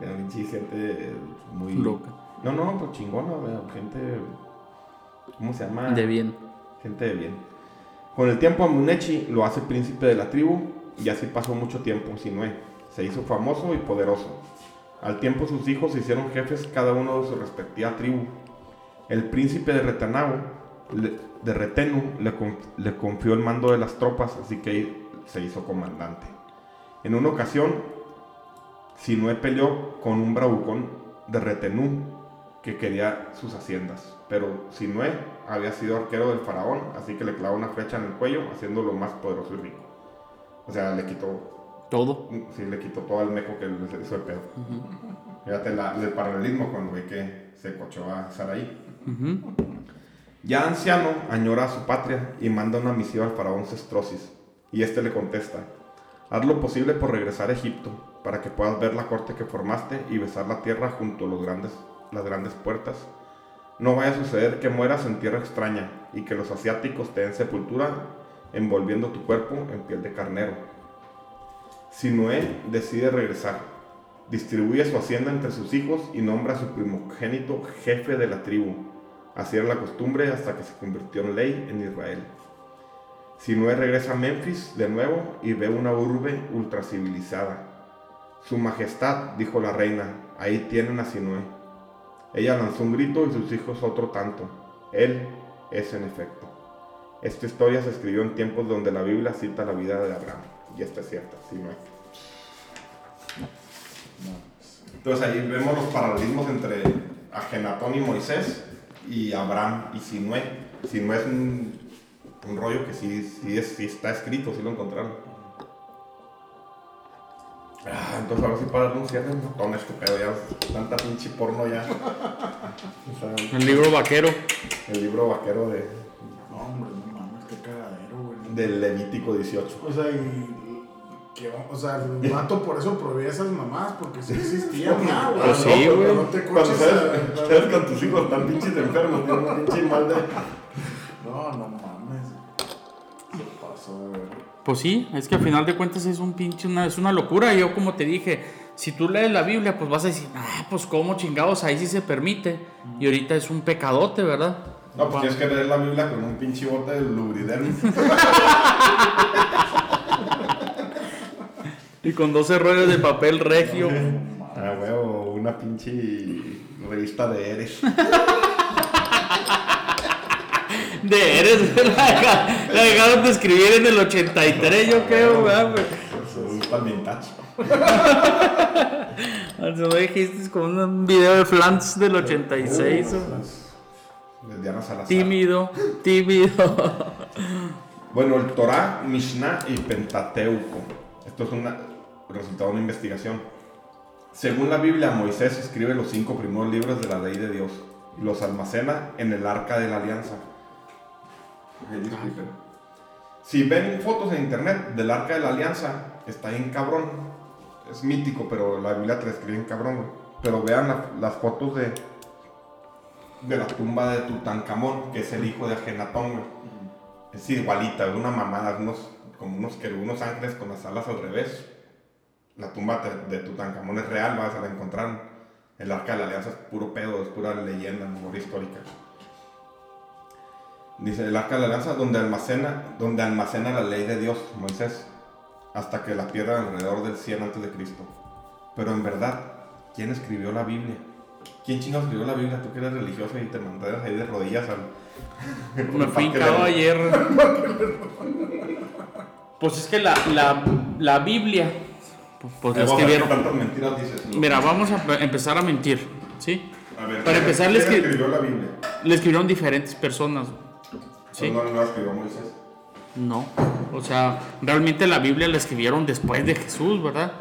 Gente muy Loca. No, no, pues chingona, gente. ¿Cómo se llama? De bien. Gente de bien. Con el tiempo Amunechi lo hace príncipe de la tribu y así pasó mucho tiempo Sinué. Se hizo famoso y poderoso. Al tiempo sus hijos se hicieron jefes cada uno de su respectiva tribu. El príncipe de Retenau, le- de Retenu le, con- le confió el mando de las tropas, así que se hizo comandante. En una ocasión, Sinué peleó con un bravucón de Retenú que quería sus haciendas. Pero Sinué había sido arquero del faraón, así que le clavó una flecha en el cuello, haciéndolo más poderoso y rico. O sea, le quitó Todo. Sí, le quitó todo el meco que le hizo de pedo. Fíjate la- el paralelismo con el güey que se cochó a Saraí. Ujú. Ya anciano, añora a su patria y manda una misiva al faraón Sestrosis. Y este le contesta: Haz lo posible por regresar a Egipto, para que puedas ver la corte que formaste y besar la tierra junto a los grandes, las grandes puertas. No vaya a suceder que mueras en tierra extraña y que los asiáticos te den sepultura envolviendo tu cuerpo en piel de carnero. Si Noé decide regresar, distribuye su hacienda entre sus hijos y nombra a su primogénito jefe de la tribu. Así era la costumbre hasta que se convirtió en ley en Israel. Si Noé regresa a Memphis de nuevo y ve una urbe ultracivilizada. Su majestad, dijo la reina, ahí tienen a Sinué. Ella lanzó un grito y sus hijos otro tanto. Él es en efecto. Esta historia se escribió en tiempos donde la Biblia cita la vida de Abraham. Y esta es cierta, Sinué. Entonces ahí vemos los paralelismos entre Agenatón y Moisés y Abraham y Sinué. Sinué es un, un rollo que sí, sí, es- sí está escrito, sí lo encontraron. Ah, entonces ahora sí para darle un cierre botón este pedo, ya tanta pinche porno ya. *laughs* O sea, El libro vaquero. el libro vaquero de, No, hombre, no mames, qué cagadero, güey. del Levítico 18. O sea, y. Que, o sea, el vato por eso prohibía esas mamás, porque sí existían ya, *laughs* güey. Pues sí, güey. No te coches ustedes *laughs* con tus hijos están pinches enfermos, un pinche mal de... No, no mames. Se pasó de ver. Pues sí, es que al final de cuentas es un pinche, una, es una locura. Yo como te dije, si tú lees la Biblia, pues vas a decir, ah, pues cómo chingados, ahí sí se permite. Y ahorita es un pecadote, ¿verdad? No, pues tienes que leer la Biblia con un pinche bote de lubridermis. *laughs* Y con 12 rollos de papel regio. Ah, huevo, una pinche revista de Eres. De eres, *laughs* la deja- la dejaron de escribir en el 83, yo creo, ¿verdad? güey? Un palmintacho. No *laughs* dijiste con un video de Flans del 86. o- De Diana Salazar. Tímido, tímido. Bueno, el Torah, Mishnah y Pentateuco. Esto es un resultado de una investigación. Según la Biblia, Moisés escribe los cinco primeros libros de la ley de Dios y los almacena en el arca de la alianza. Si ven fotos en internet del arca de la alianza, está bien cabrón. Es mítico, pero la Biblia te escribe en cabrón. Pero vean la- las fotos de, de la tumba de Tutankamón, que es el hijo de Agenatón. güey. Es igualita, es una mamada, unos, como unos unos ángeles con las alas al revés. La tumba de, Tutankamón es real, vas a la encontrar. El arca de la alianza es puro pedo, es pura leyenda, memoria histórica. Dice el arca de la alianza donde almacena, donde almacena la ley de Dios, Moisés, hasta que la pierda alrededor del 100 antes de Cristo. Pero en verdad, ¿quién escribió la Biblia? ¿Quién chingados escribió la Biblia? Tú que eres religioso y te mandas ahí de rodillas al... *laughs* Me fui de- ayer. *laughs* Pues es que la, la, la Biblia, pues Eh. No. Mira, vamos a pe- empezar a mentir, ¿sí? A ver, para ¿quién- empezar, les ¿quién que- escribió la Biblia? Le escribieron diferentes personas, ¿sí? No, la escribió Moisés. No, o sea, realmente la Biblia la escribieron después de Jesús, ¿verdad?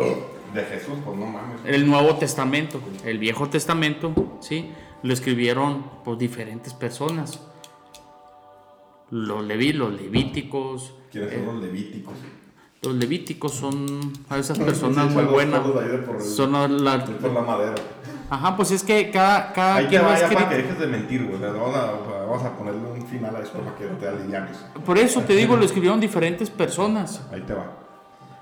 De Jesús, pues no mames. El Nuevo Testamento, el Viejo Testamento, ¿sí? Lo escribieron pues diferentes personas. Los, leví, los levíticos. ¿Quiénes eh, son los levíticos? Los levíticos son a esas personas muy buenas. Son las- por la madera. Ajá, pues es que cada, cada Ahí te quien lo ha va ya para escrito- que dejes de mentir, güey. A, vamos a ponerle un final a esto para que te alivianes. Por eso te digo, lo escribieron diferentes personas. Ahí te va.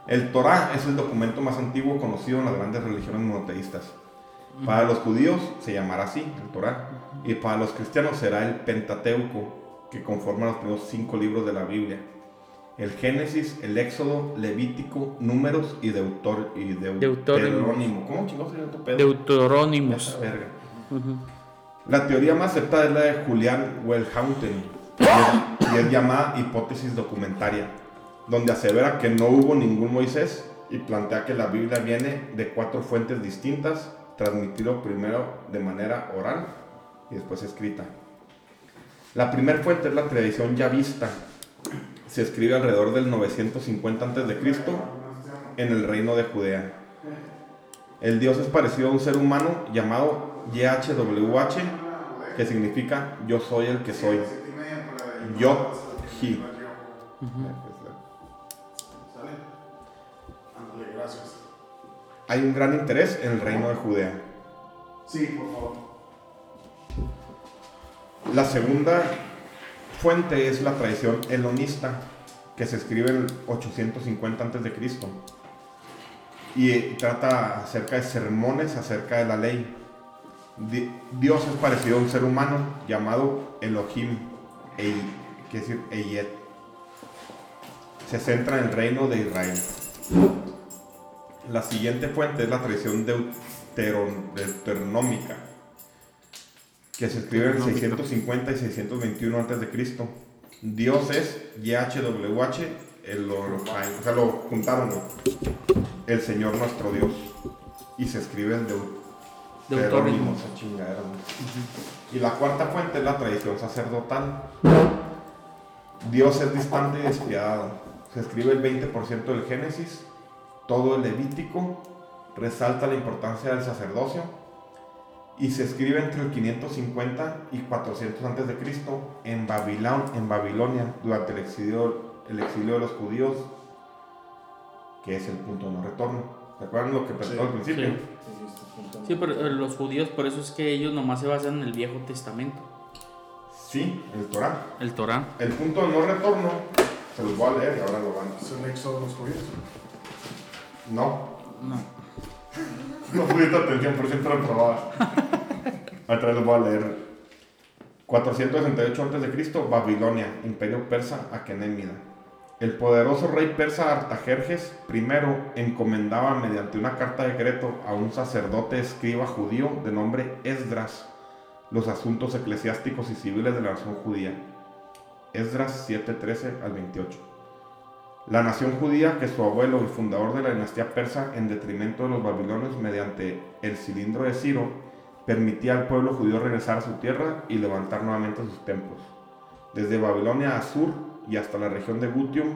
El Torah es el documento más antiguo conocido en las grandes religiones monoteístas. Para los judíos se llamará así, el Torah. Y para los cristianos será el Pentateuco, que conforma los primeros cinco libros de la Biblia. El Génesis, el Éxodo, Levítico, Números y, Deutor y Deu- Deuterónimo. ¿Cómo chingados se llama tu pedo? Deuterónimos. La teoría más aceptada es la de Julian Wellhausen y es- y es llamada hipótesis documentaria, donde asevera que no hubo ningún Moisés y plantea que la Biblia viene de cuatro fuentes distintas, transmitido primero de manera oral y después escrita. La primera fuente es la tradición ya vista. Se escribe alrededor del 950 a.C. en el reino de Judea. El Dios es parecido a un ser humano llamado YHWH, que significa yo soy el que soy. Yo. Hay un gran interés en el reino de Judea. Sí, por favor. La segunda fuente es la tradición helonista, que se escribe en el 850 a.C. y eh, trata acerca de sermones acerca de la ley. Di- Dios es parecido a un ser humano llamado Elohim, Ei, que decir, Eyet. Se centra en el reino de Israel. La siguiente fuente es la tradición deuteron- deuteronómica, que se escribe en el 650 y 621 a.C. Dios es YHWH, el Elohim, o sea, lo juntaron, ¿no? el Señor nuestro Dios. Y se escribe chingadera, ¿no? Y la cuarta fuente es la tradición sacerdotal. Dios es distante y despiadado. Se escribe el 20% del Génesis, todo el Levítico, resalta la importancia del sacerdocio y se escribe entre el 550 y 400 antes de Cristo en, Babilón, en Babilonia durante el exilio, el exilio de los judíos, que es el punto de no retorno. ¿Se acuerdan lo que Sí, al principio? sí. Sí, pero eh, los judíos, por eso es que ellos nomás se basan en el Viejo Testamento, Sí, el Torah. el Torah. El punto de no retorno, se los voy a leer y ahora lo van. Es el éxodo de los judíos. No, No. *laughs* *laughs* no pudiste atención, por siempre reprobada. Atrás les voy a leer. 468 a.C., Babilonia, imperio persa, Aquenémida. El poderoso rey persa Artajerjes I encomendaba mediante una carta de decreto a un sacerdote escriba judío de nombre Esdras los asuntos eclesiásticos y civiles de la nación judía. Esdras 7:13 al 28. La nación judía que su abuelo y fundador de la dinastía persa en detrimento de los babilonios mediante el cilindro de Ciro permitía al pueblo judío regresar a su tierra y levantar nuevamente sus templos. Desde Babilonia a sur y hasta la región de Gutium,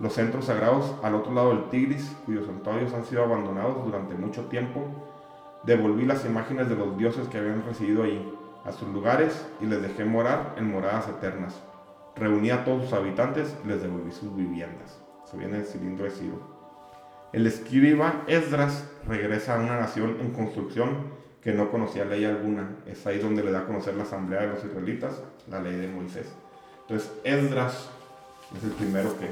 los centros sagrados al otro lado del Tigris, cuyos santuarios han sido abandonados durante mucho tiempo, devolví las imágenes de los dioses que habían residido ahí a sus lugares y les dejé morar en moradas eternas. Reuní a todos sus habitantes y les devolví sus viviendas. Se viene el cilindro de Ciro. El escriba Esdras regresa a una nación en construcción que no conocía ley alguna. Es ahí donde le da a conocer la asamblea de los israelitas la ley de Moisés. Entonces Esdras es el primero que,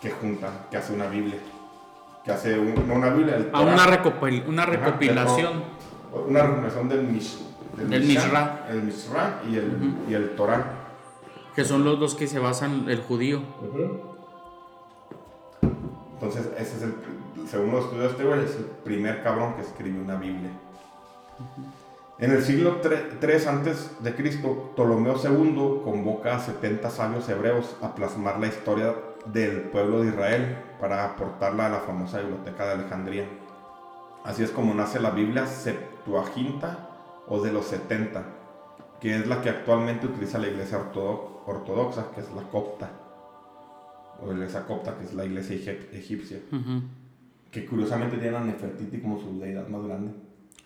que junta, que hace una Biblia. Que hace un- no una Biblia, el A Torah. una, recopil- una Ajá, recopilación. Una recopilación del, Mish, Del Mishra, Mishra. El Mishra y el, y el Torah. que son los dos que se basan el judío. Entonces, ese es el, según los estudios este es el primer cabrón que escribió una Biblia. En el siglo 3 antes de Cristo, Ptolomeo II convoca a 70 sabios hebreos a plasmar la historia del pueblo de Israel para aportarla a la famosa biblioteca de Alejandría. Así es como nace la Biblia Septuaginta o de los 70, que es la que actualmente utiliza la iglesia ortodo- ortodoxa, que es la copta, o iglesia copta, que es la iglesia egip- egipcia, que curiosamente tiene a Nefertiti como su deidad más grande,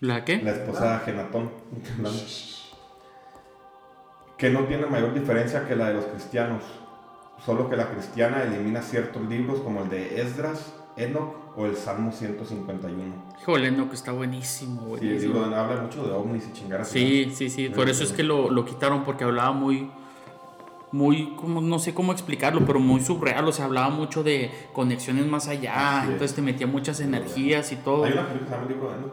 ¿La qué? la esposa de Ajenatón, que no tiene mayor diferencia que la de los cristianos, solo que la cristiana elimina ciertos libros como el de Esdras, Enoch o el Salmo 151. Híjole, no, que está buenísimo, Sí, el buenísimo. libro donde habla mucho de ovnis y chingaras. Sí, sí, sí. Por eso es que lo, lo quitaron, porque hablaba muy, muy, como, no sé cómo explicarlo, pero muy surreal. O sea, hablaba mucho de conexiones más allá. Entonces te metía muchas energías y todo. Hay una película que se llama el libro de Enoch.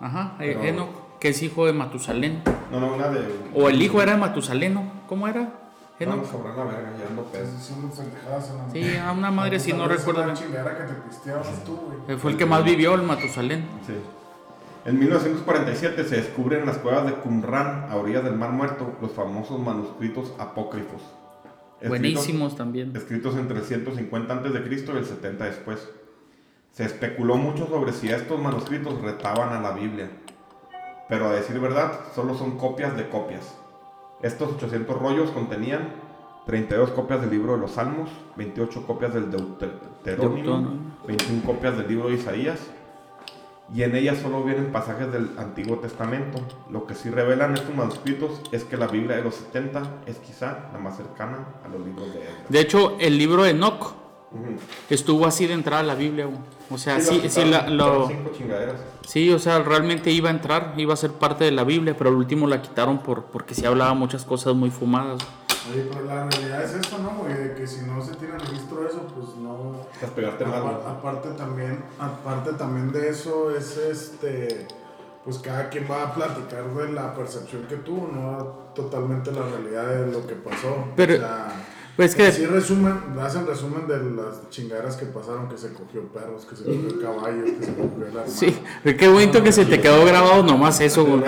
Ajá, Pero- Enoch, que es hijo de Matusalén. No, no, una de. O el hijo era de Matusalén, ¿no? ¿Cómo era? No, Enoch. sobre la verga, pendejadas Sí, a una madre si no recuerdo. Eh, Fue el que más vivió, el Matusalén. Sí. En 1947 se descubren en las cuevas de Qumran, a orillas del Mar Muerto, los famosos manuscritos apócrifos. Escritos- Buenísimos también. Escritos entre el 150 a.C. y el 70 después. Se especuló mucho sobre si estos manuscritos retaban a la Biblia. Pero a decir verdad, solo son copias de copias. Estos 800 rollos contenían 32 copias del libro de los Salmos, 28 copias del Deuteronomio, Deuteronomio. 21 copias del libro de Isaías y en ellas solo vienen pasajes del Antiguo Testamento. Lo que sí revelan estos manuscritos es que la Biblia de los 70 es quizá la más cercana a los libros de Esdras. De hecho, el libro de Enoch estuvo así de entrada a la Biblia. O sea, sí, los sí, la- quitaron, lo- cinco chingaderas. sí, o sea, realmente iba a entrar, iba a ser parte de la Biblia, pero al último la quitaron por, porque sí hablaba muchas cosas muy fumadas. Oye, pero la realidad es esto, ¿no, güey? De que si no se tiene registro de eso, pues no. Estás pegarte mal. Apar- aparte también, aparte también de eso es este, pues cada quien va a platicar de la percepción que tuvo, no totalmente la realidad de lo que pasó. Pero- o sea, pues que- sí resumen, hacen resumen de las chingaderas que pasaron, que se cogió perros, que se cogió caballos, que se cogió arma. Sí, qué bonito que se te quedó grabado nomás eso, güey.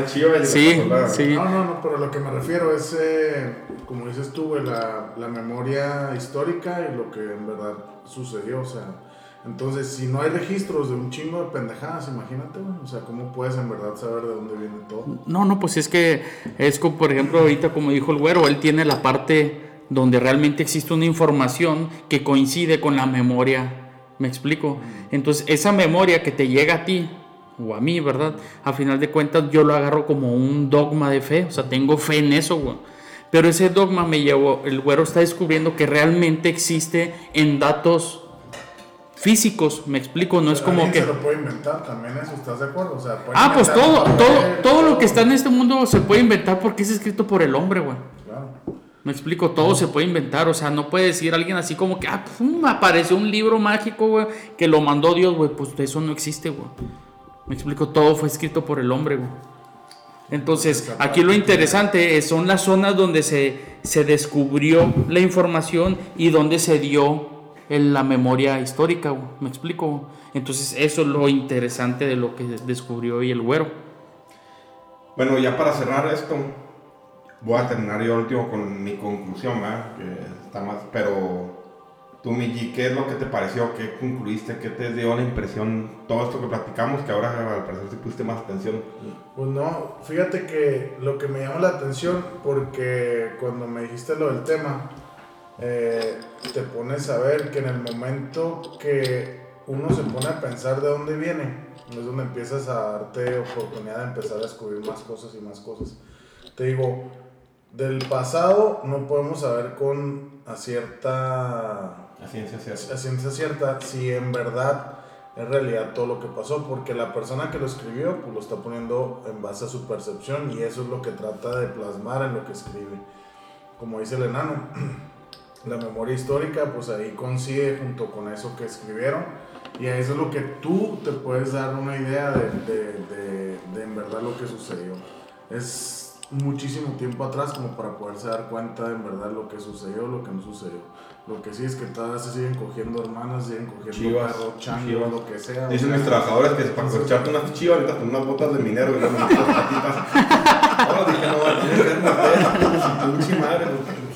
Sí, la- sí. No, no, no, pero lo que me refiero es, eh, como dices tú, güey, la, la memoria histórica y lo que en verdad sucedió, o sea, entonces si no hay registros de un chingo de pendejadas, imagínate, güey, o sea, ¿cómo puedes en verdad saber de dónde viene todo? No, no, pues es que es como, por ejemplo, ahorita como dijo el güero, él tiene la parte donde realmente existe una información que coincide con la memoria. ¿Me explico? Entonces, esa memoria que te llega a ti o a mí, ¿verdad? A final de cuentas, yo lo agarro como un dogma de fe, o sea, tengo fe en eso, güey. Pero ese dogma me llevó, el güero está descubriendo que realmente existe en datos físicos, me explico, no es como que... se lo puede inventar también eso, ¿estás de acuerdo? O sea, Ah, pues todo, todo, todo lo que está en este mundo se puede inventar porque es escrito por el hombre, güey. Me explico, todo se puede inventar, o sea, no puede decir alguien así como que, ah, pum, apareció un libro mágico, güey, que lo mandó Dios, güey, pues eso no existe, güey. Me explico, todo fue escrito por el hombre, güey. Entonces, aquí lo interesante es- son las zonas donde se, se descubrió la información y donde se dio en la memoria histórica, güey. Me explico. Entonces, eso es lo interesante de lo que descubrió hoy el güero. Bueno, ya para cerrar esto, voy a terminar yo último con mi conclusión, ¿verdad? Que está más, pero tú, Migi, ¿qué es lo que te pareció? ¿Qué concluiste? ¿Qué te dio la impresión? Todo esto que platicamos, que ahora al parecer te pusiste más atención. Pues no, fíjate que lo que me llamó la atención, porque cuando me dijiste lo del tema, eh, te pones a ver que en el momento que uno se pone a pensar de dónde viene, es donde empiezas a darte oportunidad de empezar a descubrir más cosas y más cosas. Te digo, del pasado no podemos saber con a cierta La ciencia cierta. a ciencia cierta si en verdad es realidad todo lo que pasó, porque la persona que lo escribió pues lo está poniendo en base a su percepción y eso es lo que trata de plasmar en lo que escribe. Como dice el enano, *clears throat* la memoria histórica pues ahí coincide junto con eso que escribieron y eso es lo que tú te puedes dar una idea de, de, de, de en verdad lo que sucedió. Es muchísimo tiempo atrás como para poderse dar cuenta de en verdad lo que sucedió, lo que no sucedió. Lo que sí es que todavía se siguen cogiendo hermanas, siguen cogiendo Chivas, perro, chango, chivas. lo que sea. Dicen mis trabajadores que para echarte unas chivas ahorita con unas botas de minero y unas patitas. Ahora dije, no, va a tener que ser una pinche madre.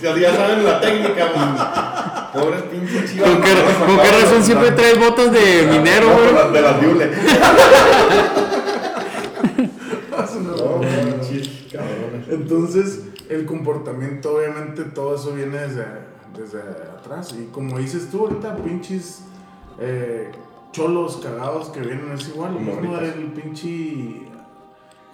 Ya, ya saben la técnica, man. Pobres pinches chivas. ¿Con qué, razón siempre traes botas de minero, No, güey? de las- De las diule. es una No, mamada. pinches cabrones. Entonces, el comportamiento, obviamente, todo eso viene desde, desde atrás. Y como dices tú ahorita, pinches eh, cholos cagados que vienen, es igual. Lo mismo del pinche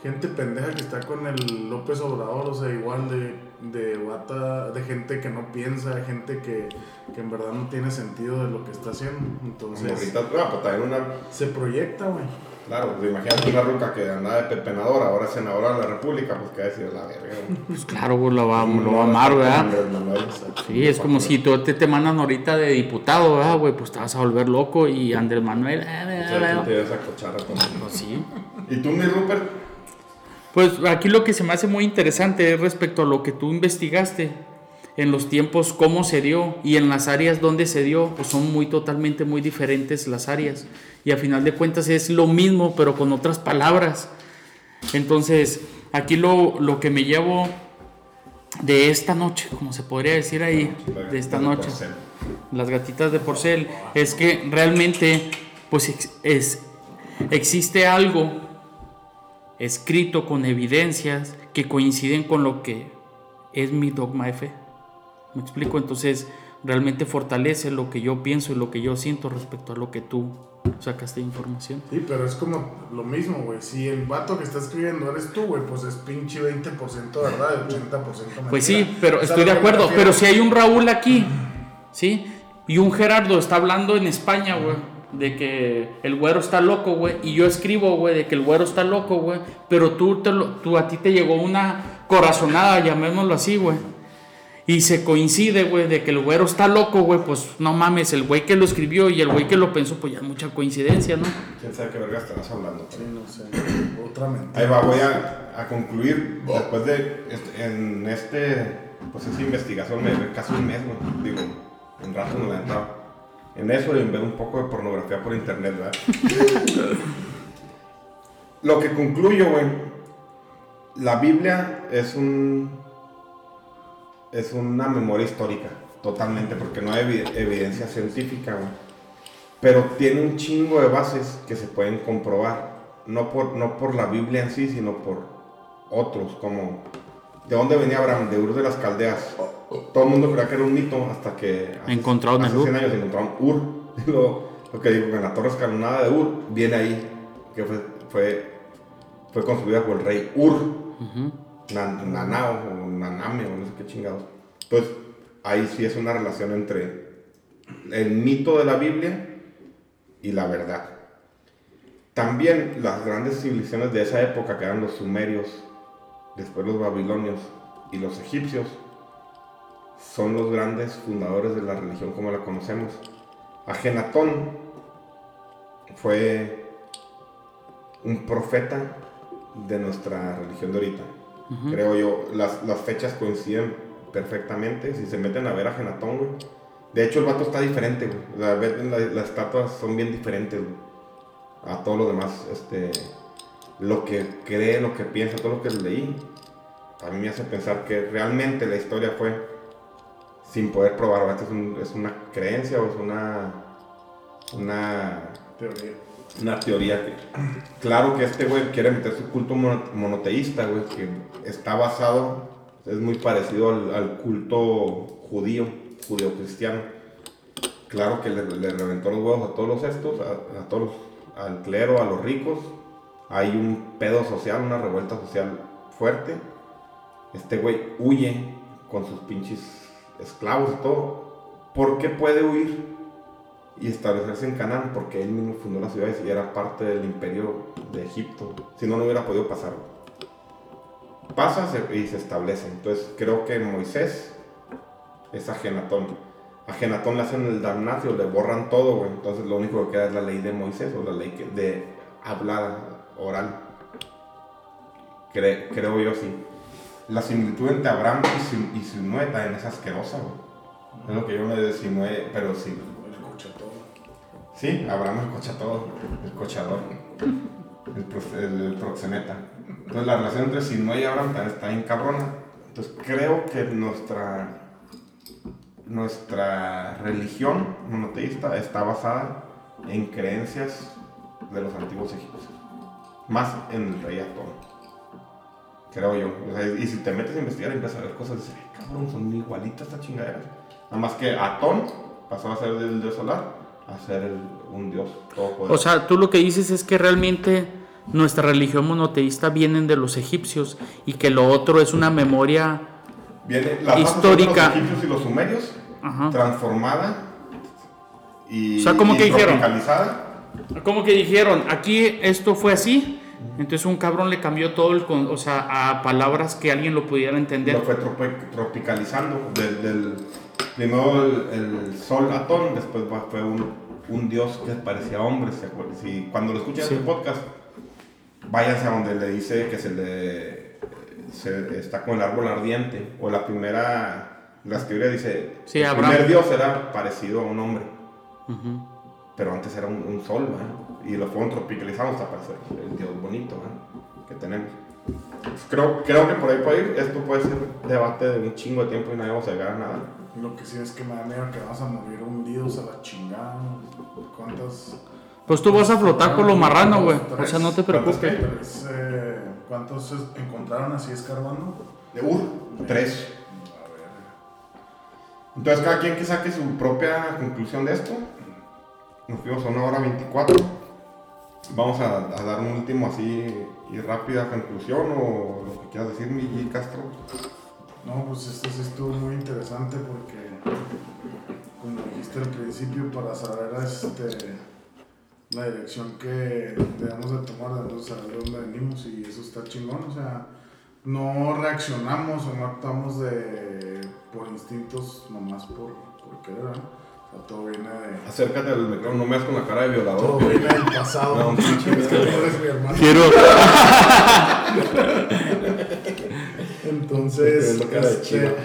gente pendeja que está con el López Obrador, o sea, igual de, de bata, de gente que no piensa, gente que, que en verdad no tiene sentido de lo que está haciendo. Entonces, Morrita, ah, pues una. se proyecta, güey. Claro, pues imagínate una ruca que andaba de pepenadora, ahora es senadora de la República, pues que decir la verga. Pues claro, güey, lo va, lo va a amar, ¿verdad? Sí, es como si tú te, te mandan ahorita de diputado, ¿verdad, güey? Pues te vas a volver loco y Andrés Manuel... eh, O sea, tú te ves a cochar con pues sí. ¿Y tú, mi Rupert? Pues aquí lo que se me hace muy interesante es respecto a lo que tú investigaste en los tiempos, cómo se dio y en las áreas donde se dio, pues son muy totalmente muy diferentes las áreas. Y a final de cuentas es lo mismo, pero con otras palabras. Entonces, aquí lo, lo que me llevo de esta noche, como se podría decir ahí, de esta noche, las gatitas de porcel, es que realmente, pues es, existe algo escrito con evidencias que coinciden con lo que es mi dogma de fe. ¿Me explico? Entonces, realmente fortalece lo que yo pienso y lo que yo siento respecto a lo que tú sacaste de información. Sí, pero es como lo mismo, güey. Si el vato que está escribiendo eres tú, güey, pues es pinche 20% verdad y 80% mentira. Pues sí, pero estoy de acuerdo. Pero si hay un Raúl aquí, ¿sí? Y un Gerardo está hablando en España, güey, de que el güero está loco, güey. Y yo escribo, güey, de que el güero está loco, güey. Pero tú, te lo- tú, a ti te llegó una corazonada, llamémoslo así, güey. Y se coincide, güey, de que el güero está loco, güey. Pues no mames, el güey que lo escribió y el güey que lo pensó, pues ya mucha coincidencia, ¿no? ¿Quién sabe qué verga estarás hablando? Sí, no sé. Otra mentira. Ahí va, voy a, a concluir. Después de. en este. Pues esa investigación me llevé casi un mes, güey. Digo, un rato no la entraba. En eso y en ver un poco de pornografía por internet, ¿verdad? *laughs* Lo que concluyo, güey. La Biblia es un. Es una memoria histórica, totalmente, porque no hay evi- evidencia científica, güey. Pero tiene un chingo de bases que se pueden comprobar. No por, no por la Biblia en sí, sino por otros, como... ¿De dónde venía Abraham? De Ur de las Caldeas. Todo el mundo creía que era un mito hasta que... hace- Encontraron hace el Ur. 100 años encontraron Ur. *laughs* Lo, lo que digo, que en la torre escalonada de Ur viene ahí, que fue, fue, fue construida por el rey Ur. Nan- Nanao o Naname o no sé qué chingados. Entonces, ahí sí es una relación entre el mito de la Biblia y la verdad. También las grandes civilizaciones de esa época, que eran los sumerios, después los babilonios y los egipcios, son los grandes fundadores de la religión como la conocemos. Agenatón fue un profeta de nuestra religión de ahorita. Creo yo, las, las fechas coinciden perfectamente. Si se meten a ver a Genatón, güey. De hecho, el vato está diferente, güey. La- ven, la- las estatuas son bien diferentes, güey. A todos los demás, este. Lo que cree, lo que piensa, todo lo que leí. A mí me hace pensar que realmente la historia fue sin poder probar. Esto es, un- es una creencia o es una. Una Teoría. Una teoría que, claro que este güey quiere meter su culto mono- monoteísta, güey, que está basado, es muy parecido al, culto judío, judío-cristiano. Claro que le, reventó los huevos a todos los estos, a, a todos, al clero, a los ricos. Hay un pedo social, una revuelta social fuerte. Este güey huye con sus pinches esclavos y todo. ¿Por qué puede huir? Y establecerse en Canaán porque él mismo fundó las ciudades y era parte del imperio de Egipto. Si no, no hubiera podido pasar. Pasa y se establece. Entonces creo que Moisés es Agenatón. Agenatón le hacen el damnatio, le borran todo. Entonces lo único que queda es la ley de Moisés o la ley de hablar oral. Cre- creo yo sí. La similitud entre Abraham y, Sin- y Sinué también es asquerosa. Es lo que yo me Sinué, pero sí. El. Sí, Abraham el cochador, el cochador, el, el- el proxeneta. Entonces la relación entre Sinue y Abraham está bien cabrona. Entonces creo que nuestra, nuestra religión monoteísta está basada en creencias de los antiguos egipcios. Más en el rey Atón. Creo yo. Y si te metes a investigar y empiezas a ver cosas, dices, "Ay, cabrón, son igualitas estas chingaderas. Nada más que Atón pasó a ser del dios solar a ser el- un dios todopoderoso. O sea, tú lo que dices es que realmente nuestra religión monoteísta vienen de los egipcios y que lo otro es una memoria Viene la histórica. de los egipcios y los sumerios, Ajá. transformada y, O sea, ¿cómo y que dijeron? Como que dijeron, aquí esto fue así, entonces un cabrón le cambió todo el, con- o sea, a palabras que alguien lo pudiera entender. Lo fue tropicalizando. Del, del- primero el, el sol Atón, después fue un, un dios que parecía hombre. Si, cuando lo escuchan Sí. en este podcast, váyanse a donde le dice que se le se- está con el árbol ardiente. O la primera, la escritura dice, Sí, el Abraham. primer dios era parecido a un hombre. Pero antes era un, un sol, ¿verdad? Y lo fueron tropicalizando hasta parecer el dios bonito, ¿verdad? Que tenemos. Pues creo, creo que por ahí puede ir. Esto puede ser debate de un chingo de tiempo y nadie vamos a llegar a nada. Lo que sí es que me da miedo que vamos a morir hundidos a la chingada. ¿Cuántas? Pues tú vas a flotar por lo marrano, güey. O sea, no te ¿Cuántos preocupes. eh, ¿Cuántos es- encontraron así escarbando? De Ur, tres. A ver. Entonces, cada quien que saque su propia conclusión de esto. Nos fuimos a una hora 24. Vamos a, dar un último así y rápida conclusión o lo que quieras decir, mi Castro. No, pues esto sí estuvo muy interesante porque, como dijiste al principio, para saber este, la dirección que debemos de tomar, debemos de saber de dónde venimos y eso está chingón, o sea, no reaccionamos o no actuamos de, por instintos nomás por, por querer, ¿no? O todo viene de... Acércate al micrófono, no me das con la cara de violador. Todo viene del pasado. No, un pinche es que no eres mi hermano. Quiero. *laughs* Entonces, Es la cara este,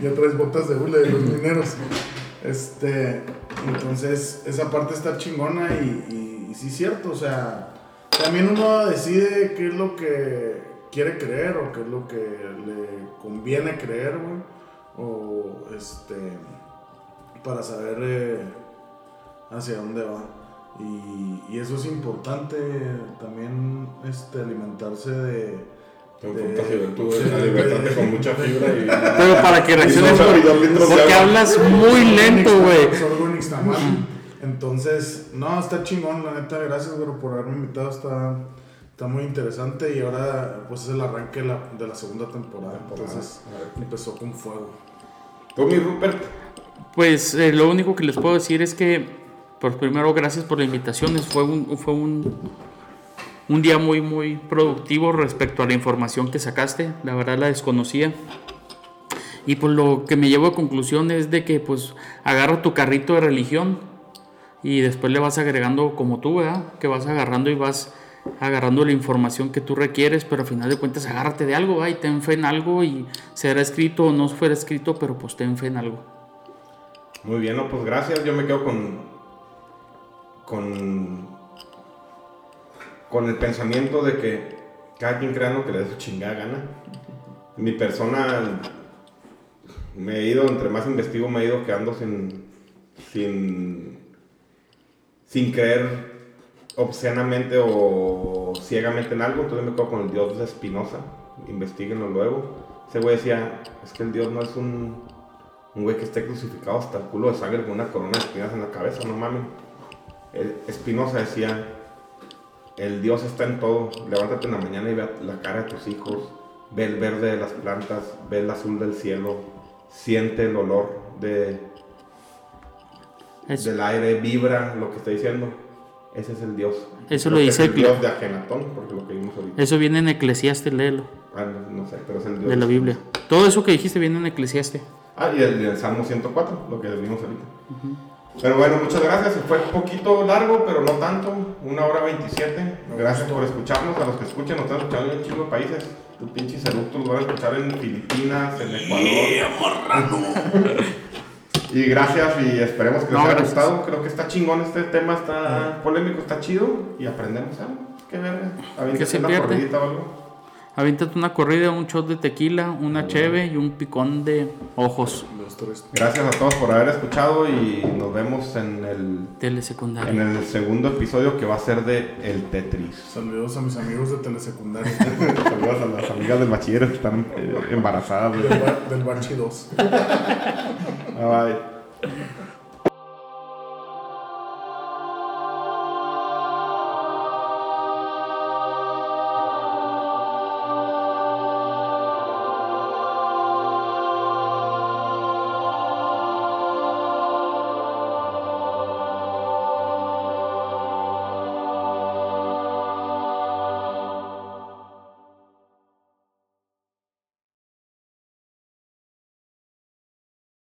*laughs* ya traes botas de hule de los mineros. Este, entonces, esa parte está chingona y, y, y sí es cierto, o sea, también uno decide qué es lo que quiere creer o qué es lo que le conviene creer, güey, o este, para saber eh, hacia dónde va. Y, y eso es importante también, este, alimentarse de... Con mucha fibra y... Pero para que reacciones, no porque hablas muy lento, güey. Entonces, no, está chingón, la neta, gracias, güey, por haberme invitado, está, está muy interesante y ahora, pues es el arranque de la, de la segunda temporada, entonces empezó con fuego. Tú, mi Rupert, Pues eh, lo único que les puedo decir es que, pues primero, gracias por la invitación. Fue un, fue un, un día muy, muy productivo respecto a la información que sacaste. La verdad la desconocía. Y pues lo que me llevo a conclusión es de que, pues, agarra tu carrito de religión y después le vas agregando como tú, ¿verdad? Que vas agarrando y vas agarrando la información que tú requieres, pero al final de cuentas agárrate de algo, ¿verdad? Y ten fe en algo y será escrito o no fuera escrito, pero pues ten fe en algo. Muy bien, no, pues gracias. Yo me quedo con... Con... Con el pensamiento de que cada quien crea lo que le dé su chingada gana. Mi persona... Me he ido, entre más investigo, me he ido quedando sin... Sin... Sin creer obscenamente o ciegamente en algo, entonces me quedo con el dios de Spinoza, investiguenlo luego. Ese güey decía, es que el dios no es un, un güey que esté crucificado hasta el culo de sangre con una corona de espinas en la cabeza, no mames. Spinoza decía, el dios está en todo, levántate en la mañana y ve la cara de tus hijos, ve el verde de las plantas, ve el azul del cielo, siente el olor de, Eso, del aire, vibra lo que está diciendo. Ese es el Dios. Eso lo dice es el Dios de Agenatón, porque lo que vimos ahorita. eso viene en Eclesiastes, léelo, Ah, no, no sé, pero es el Dios de la Biblia. Todo eso que dijiste viene en Eclesiastes. Ah, y el, del Salmo 104, lo que vimos ahorita. Pero bueno, muchas gracias. Fue un poquito largo, pero no tanto. Una hora 27. Gracias por escucharnos. A los que escuchen, nos están escuchando en un chingo de países. Tus pinches eructos los van a escuchar en Filipinas, en Ecuador. *laughs* Y gracias y esperemos que les No, haya gracias. gustado. Creo que está chingón este tema, está polémico, está chido y aprendemos algo. Qué verga. ¿Qué se una o algo. Aviéntate una corrida, un shot de tequila, una cheve y un picón de ojos. Gracias a todos por haber escuchado y nos vemos en el, Telesecundaria. en el segundo episodio que va a ser de El Tetris. Saludos a mis amigos de telesecundaria. *laughs* Saludos a las amigas del bachiller que están eh, embarazadas. del, bar, del Barchi 2. Bye.